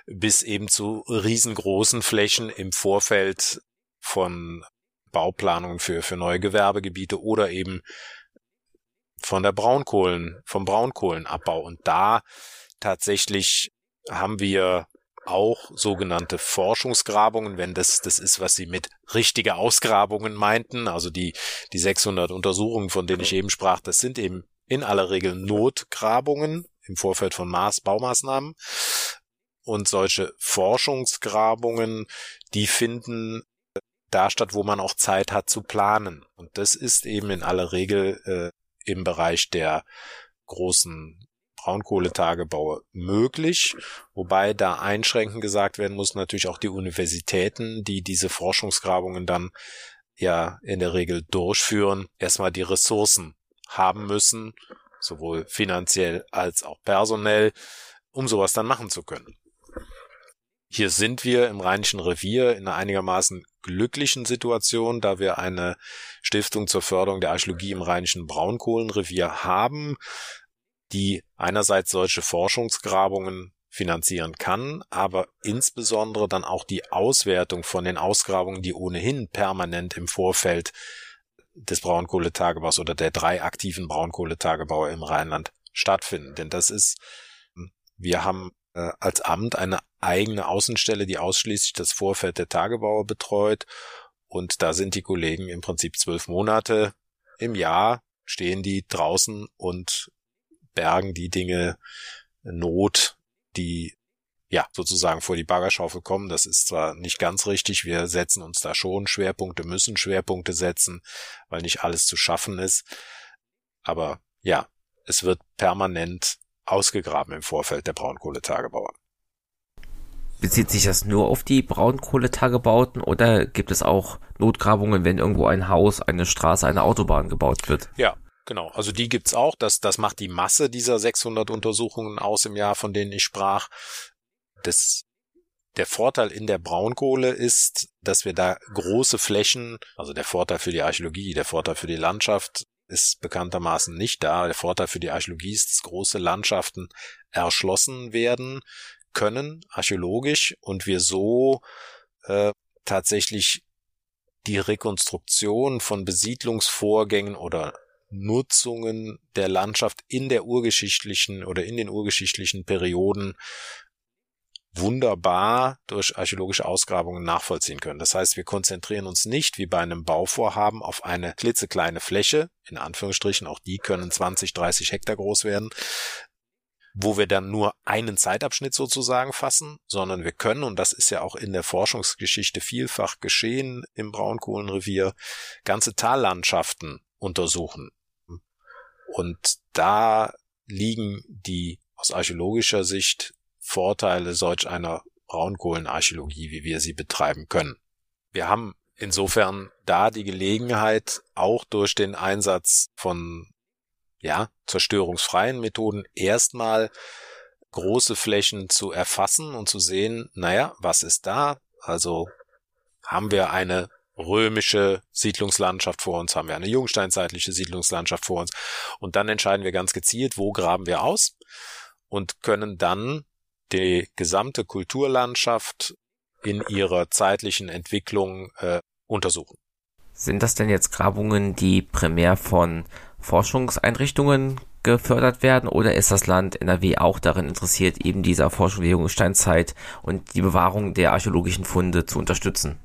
bis eben zu riesengroßen Flächen im Vorfeld von Bauplanungen für, für neue Gewerbegebiete oder eben von der Braunkohlen, vom Braunkohlenabbau. Und da tatsächlich haben wir auch sogenannte Forschungsgrabungen, wenn das das ist, was Sie mit richtige Ausgrabungen meinten. Also die, die 600 Untersuchungen, von denen ich eben sprach, das sind eben in aller Regel Notgrabungen im Vorfeld von Maß, Baumaßnahmen. Und solche Forschungsgrabungen, die finden da statt, wo man auch Zeit hat zu planen. Und das ist eben in aller Regel äh, im Bereich der großen Braunkohletagebaue möglich, wobei da einschränkend gesagt werden muss, natürlich auch die Universitäten, die diese Forschungsgrabungen dann ja in der Regel durchführen, erstmal die Ressourcen haben müssen, sowohl finanziell als auch personell, um sowas dann machen zu können. Hier sind wir im Rheinischen Revier in einer einigermaßen glücklichen Situation, da wir eine Stiftung zur Förderung der Archäologie im Rheinischen Braunkohlenrevier haben, die einerseits solche Forschungsgrabungen finanzieren kann, aber insbesondere dann auch die Auswertung von den Ausgrabungen, die ohnehin permanent im Vorfeld des Braunkohletagebaus oder der drei aktiven Braunkohletagebauer im Rheinland stattfinden. Denn das ist, wir haben äh, als Amt eine eigene Außenstelle, die ausschließlich das Vorfeld der Tagebauer betreut. Und da sind die Kollegen im Prinzip zwölf Monate im Jahr stehen die draußen und bergen die Dinge Not, die ja sozusagen vor die Baggerschaufel kommen. Das ist zwar nicht ganz richtig, wir setzen uns da schon Schwerpunkte, müssen Schwerpunkte setzen, weil nicht alles zu schaffen ist. Aber ja, es wird permanent ausgegraben im Vorfeld der Braunkohletagebauer. Bezieht sich das nur auf die Braunkohletagebauten oder gibt es auch Notgrabungen, wenn irgendwo ein Haus, eine Straße, eine Autobahn gebaut wird? Ja, Genau, also die gibt's auch. Das, das macht die Masse dieser 600 Untersuchungen aus im Jahr, von denen ich sprach. Das, der Vorteil in der Braunkohle ist, dass wir da große Flächen, also der Vorteil für die Archäologie, der Vorteil für die Landschaft ist bekanntermaßen nicht da. Der Vorteil für die Archäologie ist, dass große Landschaften erschlossen werden können, archäologisch, und wir so äh, tatsächlich die Rekonstruktion von Besiedlungsvorgängen oder Nutzungen der Landschaft in der urgeschichtlichen oder in den urgeschichtlichen Perioden wunderbar durch archäologische Ausgrabungen nachvollziehen können. Das heißt, wir konzentrieren uns nicht wie bei einem Bauvorhaben auf eine klitzekleine Fläche, in Anführungsstrichen, auch die können 20, 30 Hektar groß werden, wo wir dann nur einen Zeitabschnitt sozusagen fassen, sondern wir können, und das ist ja auch in der Forschungsgeschichte vielfach geschehen im Braunkohlenrevier, ganze Tallandschaften untersuchen. Und da liegen die aus archäologischer Sicht Vorteile solch einer Braunkohlenarchäologie, wie wir sie betreiben können. Wir haben insofern da die Gelegenheit, auch durch den Einsatz von ja, zerstörungsfreien Methoden erstmal große Flächen zu erfassen und zu sehen, naja, was ist da? Also haben wir eine römische Siedlungslandschaft vor uns, haben wir eine jungsteinzeitliche Siedlungslandschaft vor uns. Und dann entscheiden wir ganz gezielt, wo graben wir aus und können dann die gesamte Kulturlandschaft in ihrer zeitlichen Entwicklung äh, untersuchen. Sind das denn jetzt Grabungen, die primär von Forschungseinrichtungen gefördert werden oder ist das Land NRW auch darin interessiert, eben dieser Forschung der Jungsteinzeit und die Bewahrung der archäologischen Funde zu unterstützen?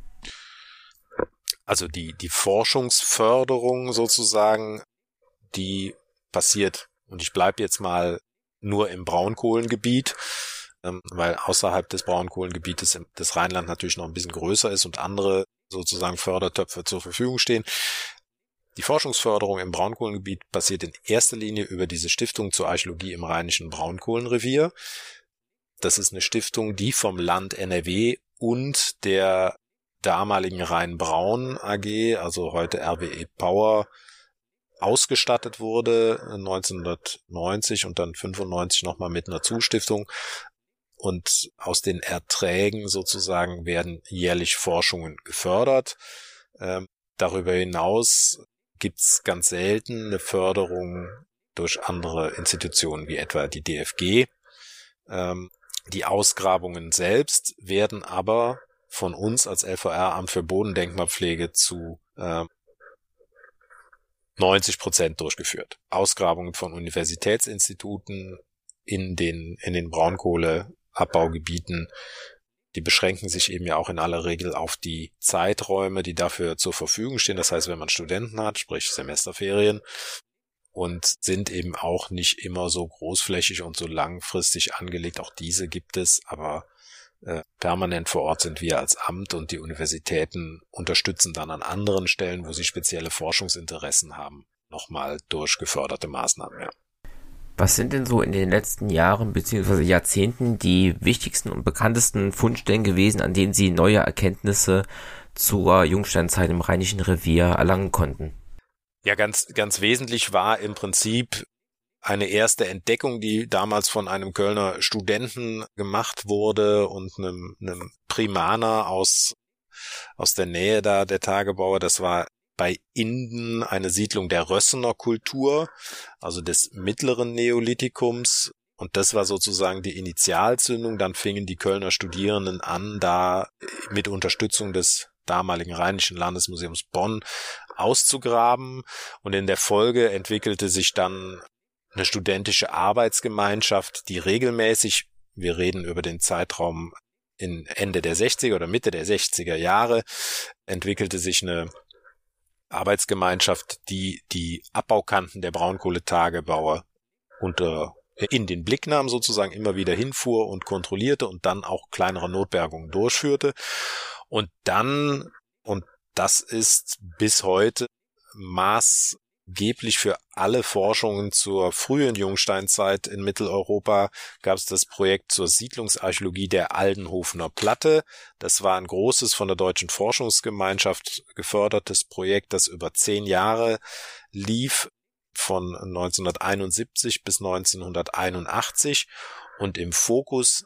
Also die, die Forschungsförderung sozusagen, die passiert, und ich bleibe jetzt mal nur im Braunkohlengebiet, ähm, weil außerhalb des Braunkohlengebietes das Rheinland natürlich noch ein bisschen größer ist und andere sozusagen Fördertöpfe zur Verfügung stehen. Die Forschungsförderung im Braunkohlengebiet passiert in erster Linie über diese Stiftung zur Archäologie im Rheinischen Braunkohlenrevier. Das ist eine Stiftung, die vom Land NRW und der damaligen Rhein-Braun AG, also heute RWE Power, ausgestattet wurde 1990 und dann 95 nochmal mit einer Zustiftung. Und aus den Erträgen sozusagen werden jährlich Forschungen gefördert. Ähm, darüber hinaus gibt's ganz selten eine Förderung durch andere Institutionen wie etwa die DFG. Ähm, die Ausgrabungen selbst werden aber von uns als LVR Amt für Bodendenkmalpflege zu äh, 90 Prozent durchgeführt. Ausgrabungen von Universitätsinstituten in den, in den Braunkohleabbaugebieten, die beschränken sich eben ja auch in aller Regel auf die Zeiträume, die dafür zur Verfügung stehen. Das heißt, wenn man Studenten hat, sprich Semesterferien, und sind eben auch nicht immer so großflächig und so langfristig angelegt. Auch diese gibt es, aber permanent vor Ort sind wir als Amt und die Universitäten unterstützen dann an anderen Stellen, wo sie spezielle Forschungsinteressen haben, nochmal durch geförderte Maßnahmen. Ja. Was sind denn so in den letzten Jahren bzw. Jahrzehnten die wichtigsten und bekanntesten Fundstellen gewesen, an denen Sie neue Erkenntnisse zur Jungsteinzeit im Rheinischen Revier erlangen konnten? Ja, ganz, ganz wesentlich war im Prinzip eine erste Entdeckung, die damals von einem Kölner Studenten gemacht wurde und einem, einem Primaner aus, aus der Nähe da der Tagebauer. Das war bei Inden eine Siedlung der Rössener Kultur, also des mittleren Neolithikums. Und das war sozusagen die Initialzündung. Dann fingen die Kölner Studierenden an, da mit Unterstützung des damaligen Rheinischen Landesmuseums Bonn auszugraben. Und in der Folge entwickelte sich dann eine studentische Arbeitsgemeinschaft, die regelmäßig, wir reden über den Zeitraum in Ende der 60er oder Mitte der 60er Jahre, entwickelte sich eine Arbeitsgemeinschaft, die die Abbaukanten der Braunkohletagebauer unter in den Blick nahm, sozusagen immer wieder hinfuhr und kontrollierte und dann auch kleinere Notbergungen durchführte. Und dann, und das ist bis heute Maß angeblich für alle Forschungen zur frühen Jungsteinzeit in Mitteleuropa gab es das Projekt zur Siedlungsarchäologie der Aldenhofener Platte. Das war ein großes von der Deutschen Forschungsgemeinschaft gefördertes Projekt, das über zehn Jahre lief, von 1971 bis 1981 und im Fokus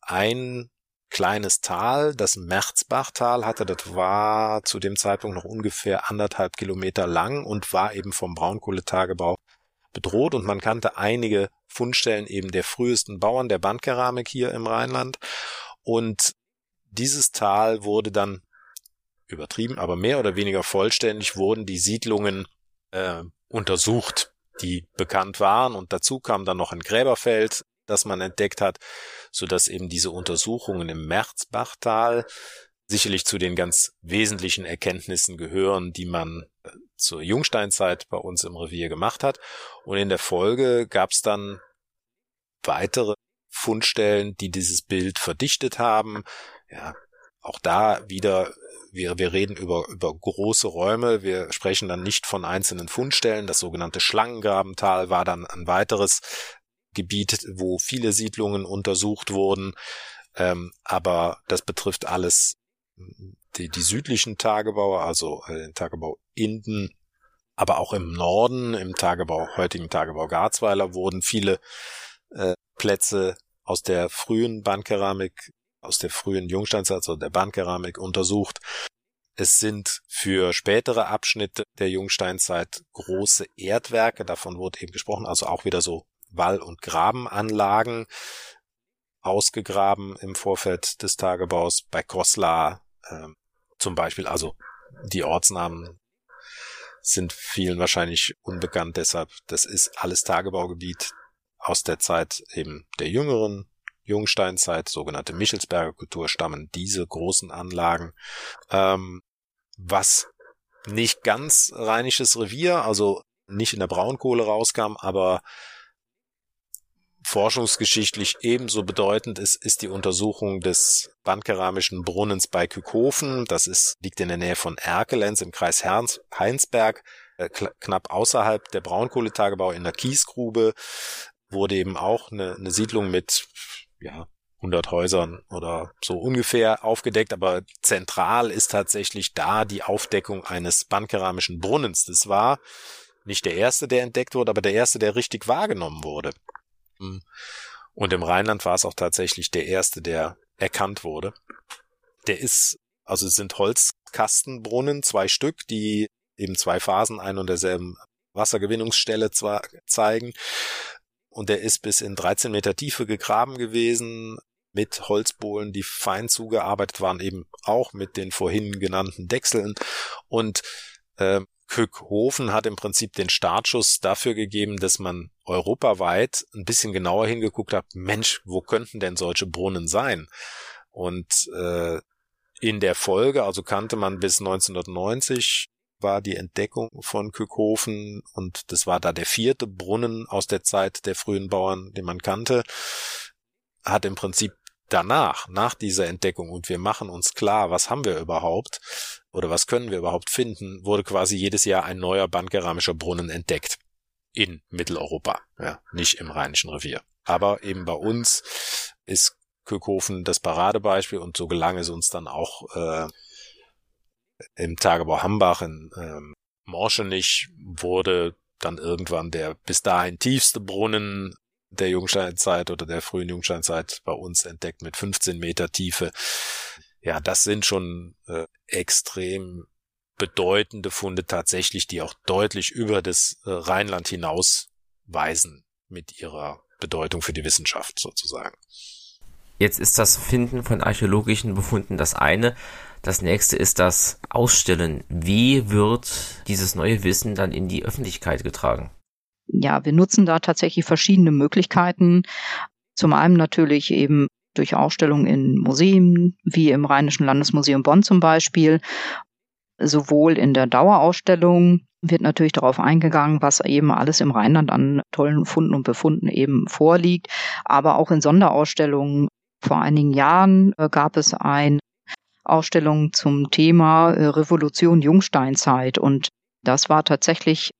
ein kleines Tal, das Merzbachtal hatte, das war zu dem Zeitpunkt noch ungefähr anderthalb Kilometer lang und war eben vom Braunkohletagebau bedroht. Und man kannte einige Fundstellen eben der frühesten Bauern der Bandkeramik hier im Rheinland. Und dieses Tal wurde dann übertrieben, aber mehr oder weniger vollständig wurden die Siedlungen äh, untersucht, die bekannt waren. Und dazu kam dann noch ein Gräberfeld, das man entdeckt hat, so dass eben diese Untersuchungen im Merzbachtal sicherlich zu den ganz wesentlichen Erkenntnissen gehören, die man äh, zur Jungsteinzeit bei uns im Revier gemacht hat. Und in der Folge gab es dann weitere Fundstellen, die dieses Bild verdichtet haben. Ja, auch da wieder, wir, wir reden über, über große Räume. Wir sprechen dann nicht von einzelnen Fundstellen. Das sogenannte Schlangengrabental war dann ein weiteres Gebiet, wo viele Siedlungen untersucht wurden. Ähm, aber das betrifft alles die, die südlichen Tagebauer, also äh, den Tagebau Inden, aber auch im Norden, im Tagebau, heutigen Tagebau Garzweiler, wurden viele äh, Plätze aus der frühen Bandkeramik, aus der frühen Jungsteinzeit, also der Bandkeramik untersucht. Es sind für spätere Abschnitte der Jungsteinzeit große Erdwerke, davon wurde eben gesprochen, also auch wieder so Wall- und Grabenanlagen ausgegraben im Vorfeld des Tagebaus bei Goslar äh, zum Beispiel. Also die Ortsnamen sind vielen wahrscheinlich unbekannt, deshalb das ist alles Tagebaugebiet aus der Zeit eben der jüngeren Jungsteinzeit, sogenannte Michelsberger Kultur, stammen diese großen Anlagen. Ähm, was nicht ganz rheinisches Revier, also nicht in der Braunkohle rauskam, aber forschungsgeschichtlich ebenso bedeutend ist, ist die Untersuchung des bandkeramischen Brunnens bei Kückhofen. Das ist, liegt in der Nähe von Erkelenz im Kreis Heinsberg, äh, knapp außerhalb der Braunkohletagebau in der Kiesgrube wurde eben auch eine, eine Siedlung mit ja, 100 Häusern oder so ungefähr aufgedeckt, aber zentral ist tatsächlich da die Aufdeckung eines bandkeramischen Brunnens. Das war nicht der erste, der entdeckt wurde, aber der erste, der richtig wahrgenommen wurde. Und im Rheinland war es auch tatsächlich der erste, der erkannt wurde. Der ist, also es sind Holzkastenbrunnen, zwei Stück, die eben zwei Phasen ein und derselben Wassergewinnungsstelle zwar zeigen. Und der ist bis in 13 Meter Tiefe gegraben gewesen, mit Holzbohlen, die fein zugearbeitet waren, eben auch mit den vorhin genannten Dechseln. Und äh, Köckhofen hat im Prinzip den Startschuss dafür gegeben, dass man europaweit ein bisschen genauer hingeguckt hat, Mensch, wo könnten denn solche Brunnen sein? Und äh, in der Folge, also kannte man bis 1990 war die Entdeckung von Kückhofen und das war da der vierte Brunnen aus der Zeit der frühen Bauern, den man kannte, hat im Prinzip danach, nach dieser Entdeckung und wir machen uns klar, was haben wir überhaupt oder was können wir überhaupt finden, wurde quasi jedes Jahr ein neuer bandkeramischer Brunnen entdeckt. In Mitteleuropa, ja, nicht im Rheinischen Revier. Aber eben bei uns ist Kökhofen das Paradebeispiel und so gelang es uns dann auch äh, im Tagebau Hambach in ähm, Morschenich wurde dann irgendwann der bis dahin tiefste Brunnen der Jungsteinzeit oder der frühen Jungsteinzeit bei uns entdeckt mit 15 Meter Tiefe. Ja, das sind schon äh, extrem bedeutende Funde tatsächlich, die auch deutlich über das äh, Rheinland hinaus weisen mit ihrer Bedeutung für die Wissenschaft sozusagen. Jetzt ist das Finden von archäologischen Befunden das eine. Das nächste ist das Ausstellen. Wie wird dieses neue Wissen dann in die Öffentlichkeit getragen? Ja, wir nutzen da tatsächlich verschiedene Möglichkeiten. Zum einen natürlich eben durch Ausstellungen in Museen, wie im Rheinischen Landesmuseum Bonn zum Beispiel. Sowohl in der Dauerausstellung wird natürlich darauf eingegangen, was eben alles im Rheinland an tollen Funden und Befunden eben vorliegt. Aber auch in Sonderausstellungen. Vor einigen Jahren äh, gab es eine Ausstellung zum Thema äh, Revolution Jungsteinzeit und das war tatsächlich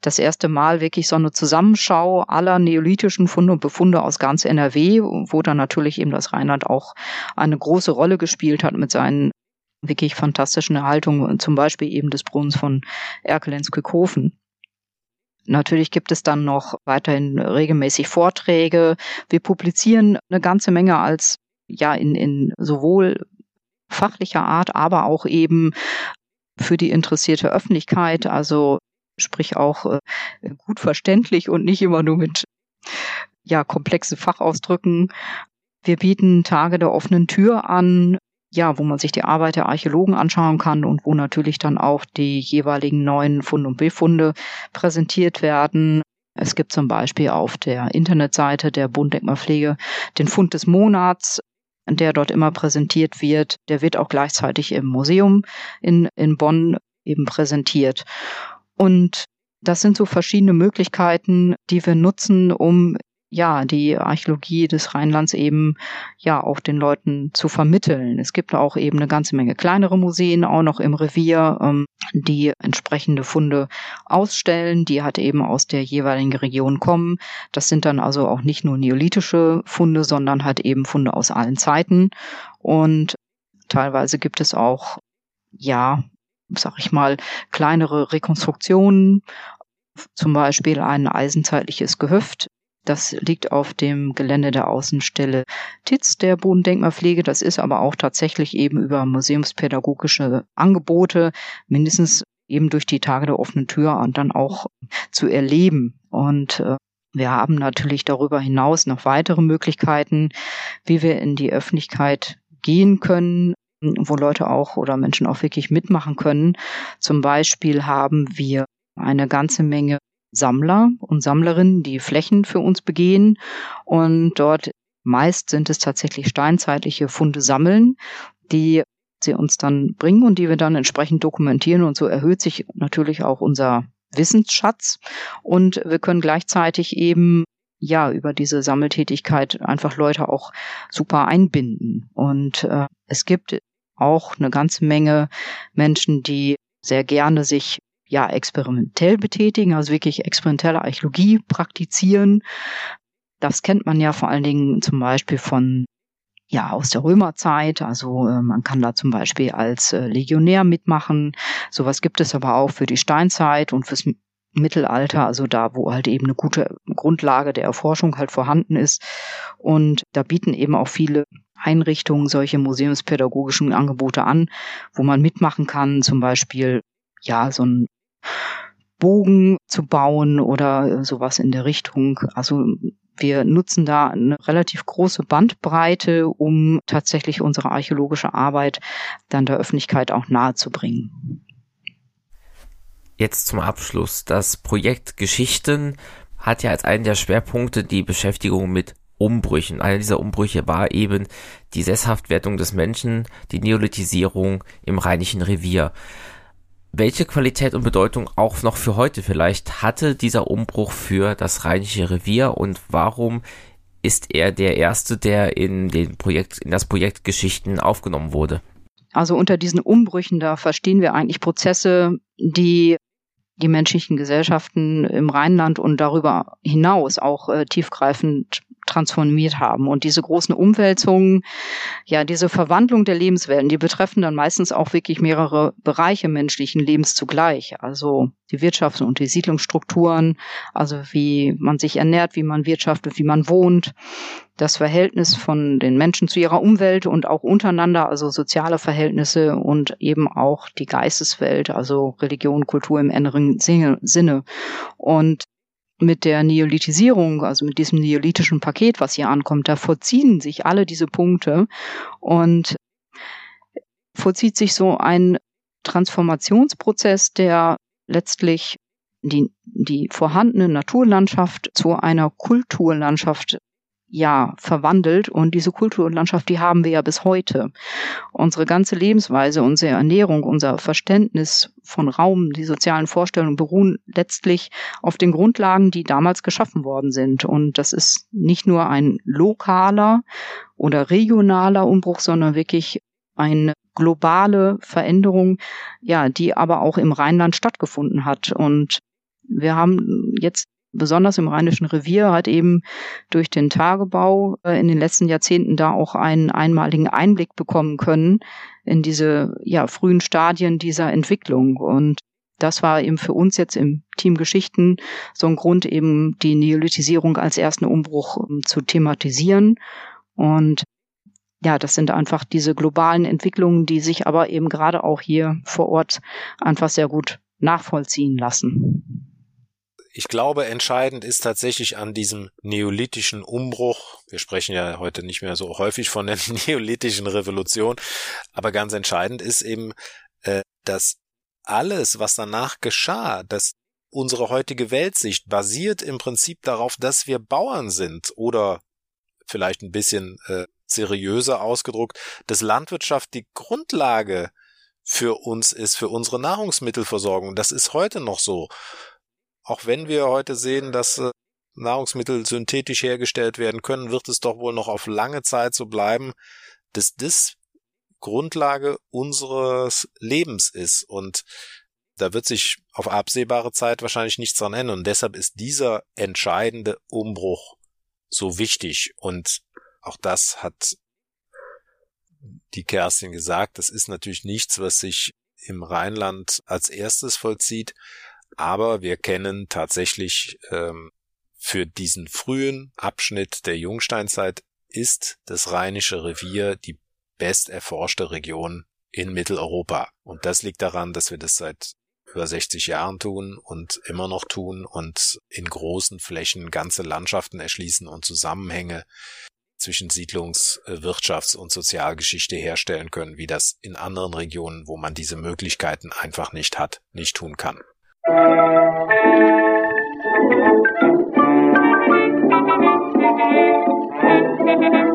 das erste Mal wirklich so eine Zusammenschau aller neolithischen Funde und Befunde aus ganz NRW, wo dann natürlich eben das Rheinland auch eine große Rolle gespielt hat mit seinen wirklich fantastischen Erhaltungen, zum Beispiel eben des Brunnens von Erkelenz-Kückhofen. Natürlich gibt es dann noch weiterhin regelmäßig Vorträge. Wir publizieren eine ganze Menge als ja in, in sowohl fachlicher Art, aber auch eben für die interessierte Öffentlichkeit. Also sprich auch äh, gut verständlich und nicht immer nur mit ja komplexen Fachausdrücken. Wir bieten Tage der offenen Tür an, ja, wo man sich die Arbeit der Archäologen anschauen kann und wo natürlich dann auch die jeweiligen neuen Funde und Befunde präsentiert werden. Es gibt zum Beispiel auf der Internetseite der Bund Denkmalpflege den Fund des Monats, der dort immer präsentiert wird. Der wird auch gleichzeitig im Museum in, in Bonn eben präsentiert. Und das sind so verschiedene Möglichkeiten, die wir nutzen, um ja, die Archäologie des Rheinlands eben ja auch den Leuten zu vermitteln. Es gibt auch eben eine ganze Menge kleinere Museen, auch noch im Revier, ähm, die entsprechende Funde ausstellen, die halt eben aus der jeweiligen Region kommen. Das sind dann also auch nicht nur neolithische Funde, sondern halt eben Funde aus allen Zeiten. Und teilweise gibt es auch ja sag ich mal, kleinere Rekonstruktionen, zum Beispiel ein eisenzeitliches Gehöft. Das liegt auf dem Gelände der Außenstelle Titz der Bodendenkmalpflege. Das ist aber auch tatsächlich eben über museumspädagogische Angebote, mindestens eben durch die Tage der offenen Tür und dann auch zu erleben. Und äh, wir haben natürlich darüber hinaus noch weitere Möglichkeiten, wie wir in die Öffentlichkeit gehen können wo Leute auch oder Menschen auch wirklich mitmachen können. Zum Beispiel haben wir eine ganze Menge Sammler und Sammlerinnen, die Flächen für uns begehen und dort meist sind es tatsächlich steinzeitliche Funde sammeln, die sie uns dann bringen und die wir dann entsprechend dokumentieren und so erhöht sich natürlich auch unser Wissensschatz und wir können gleichzeitig eben ja über diese Sammeltätigkeit einfach Leute auch super einbinden. Und äh, es gibt auch eine ganze Menge Menschen, die sehr gerne sich ja experimentell betätigen, also wirklich experimentelle Archäologie praktizieren. Das kennt man ja vor allen Dingen zum Beispiel von ja aus der Römerzeit. Also äh, man kann da zum Beispiel als äh, Legionär mitmachen. Sowas gibt es aber auch für die Steinzeit und fürs Mittelalter, also da, wo halt eben eine gute Grundlage der Erforschung halt vorhanden ist. Und da bieten eben auch viele Einrichtungen solche museumspädagogischen Angebote an, wo man mitmachen kann, zum Beispiel ja so ein Bogen zu bauen oder sowas in der Richtung. Also wir nutzen da eine relativ große Bandbreite, um tatsächlich unsere archäologische Arbeit dann der Öffentlichkeit auch nahezubringen. Jetzt zum Abschluss. Das Projekt Geschichten hat ja als einen der Schwerpunkte die Beschäftigung mit Umbrüchen. Einer dieser Umbrüche war eben die Sesshaftwertung des Menschen, die Neolithisierung im Rheinischen Revier. Welche Qualität und Bedeutung auch noch für heute vielleicht hatte dieser Umbruch für das Rheinische Revier und warum ist er der erste, der in den Projekt, in das Projekt Geschichten aufgenommen wurde? Also unter diesen Umbrüchen, da verstehen wir eigentlich Prozesse, die die menschlichen Gesellschaften im Rheinland und darüber hinaus auch äh, tiefgreifend transformiert haben. Und diese großen Umwälzungen, ja, diese Verwandlung der Lebenswelten, die betreffen dann meistens auch wirklich mehrere Bereiche menschlichen Lebens zugleich. Also die Wirtschafts- und die Siedlungsstrukturen, also wie man sich ernährt, wie man wirtschaftet, wie man wohnt, das Verhältnis von den Menschen zu ihrer Umwelt und auch untereinander, also soziale Verhältnisse und eben auch die Geisteswelt, also Religion, Kultur im inneren Sinne. Und mit der Neolithisierung, also mit diesem neolithischen Paket, was hier ankommt, da vollziehen sich alle diese Punkte und vollzieht sich so ein Transformationsprozess, der letztlich die, die vorhandene Naturlandschaft zu einer Kulturlandschaft ja verwandelt und diese Kultur und Landschaft, die haben wir ja bis heute. Unsere ganze Lebensweise, unsere Ernährung, unser Verständnis von Raum, die sozialen Vorstellungen beruhen letztlich auf den Grundlagen, die damals geschaffen worden sind. Und das ist nicht nur ein lokaler oder regionaler Umbruch, sondern wirklich eine globale Veränderung, ja, die aber auch im Rheinland stattgefunden hat. Und wir haben jetzt besonders im Rheinischen Revier hat eben durch den Tagebau äh, in den letzten Jahrzehnten da auch einen einmaligen Einblick bekommen können in diese ja, frühen Stadien dieser Entwicklung. Und das war eben für uns jetzt im Team Geschichten so ein Grund, eben die Neolithisierung als ersten Umbruch um, zu thematisieren. Und ja, das sind einfach diese globalen Entwicklungen, die sich aber eben gerade auch hier vor Ort einfach sehr gut nachvollziehen lassen ich glaube, entscheidend ist tatsächlich an diesem neolithischen Umbruch. Wir sprechen ja heute nicht mehr so häufig von der [laughs] neolithischen Revolution, aber ganz entscheidend ist eben, äh, dass alles, was danach geschah, dass unsere heutige Weltsicht basiert im Prinzip darauf, dass wir Bauern sind oder vielleicht ein bisschen äh, seriöser ausgedruckt, dass Landwirtschaft die Grundlage für uns ist, für unsere Nahrungsmittelversorgung. Das ist heute noch so auch wenn wir heute sehen, dass äh, Nahrungsmittel synthetisch hergestellt werden können, wird es doch wohl noch auf lange Zeit so bleiben, dass das Grundlage unseres Lebens ist. Und da wird sich auf absehbare Zeit wahrscheinlich nichts dran ändern. Und deshalb ist dieser entscheidende Umbruch so wichtig. Und auch das hat die Kerstin gesagt. Das ist natürlich nichts, was sich im Rheinland als erstes vollzieht, aber wir kennen tatsächlich ähm, für diesen frühen Abschnitt der Jungsteinzeit ist das Rheinische Revier die best erforschte Region in Mitteleuropa. Und das liegt daran, dass wir das seit über 60 Jahren tun und immer noch tun und in großen Flächen ganze Landschaften erschließen und Zusammenhänge zwischen Siedlungs-, Wirtschafts- und Sozialgeschichte herstellen können, wie das in anderen Regionen, wo man diese Möglichkeiten einfach nicht hat, nicht tun kann. Thank you.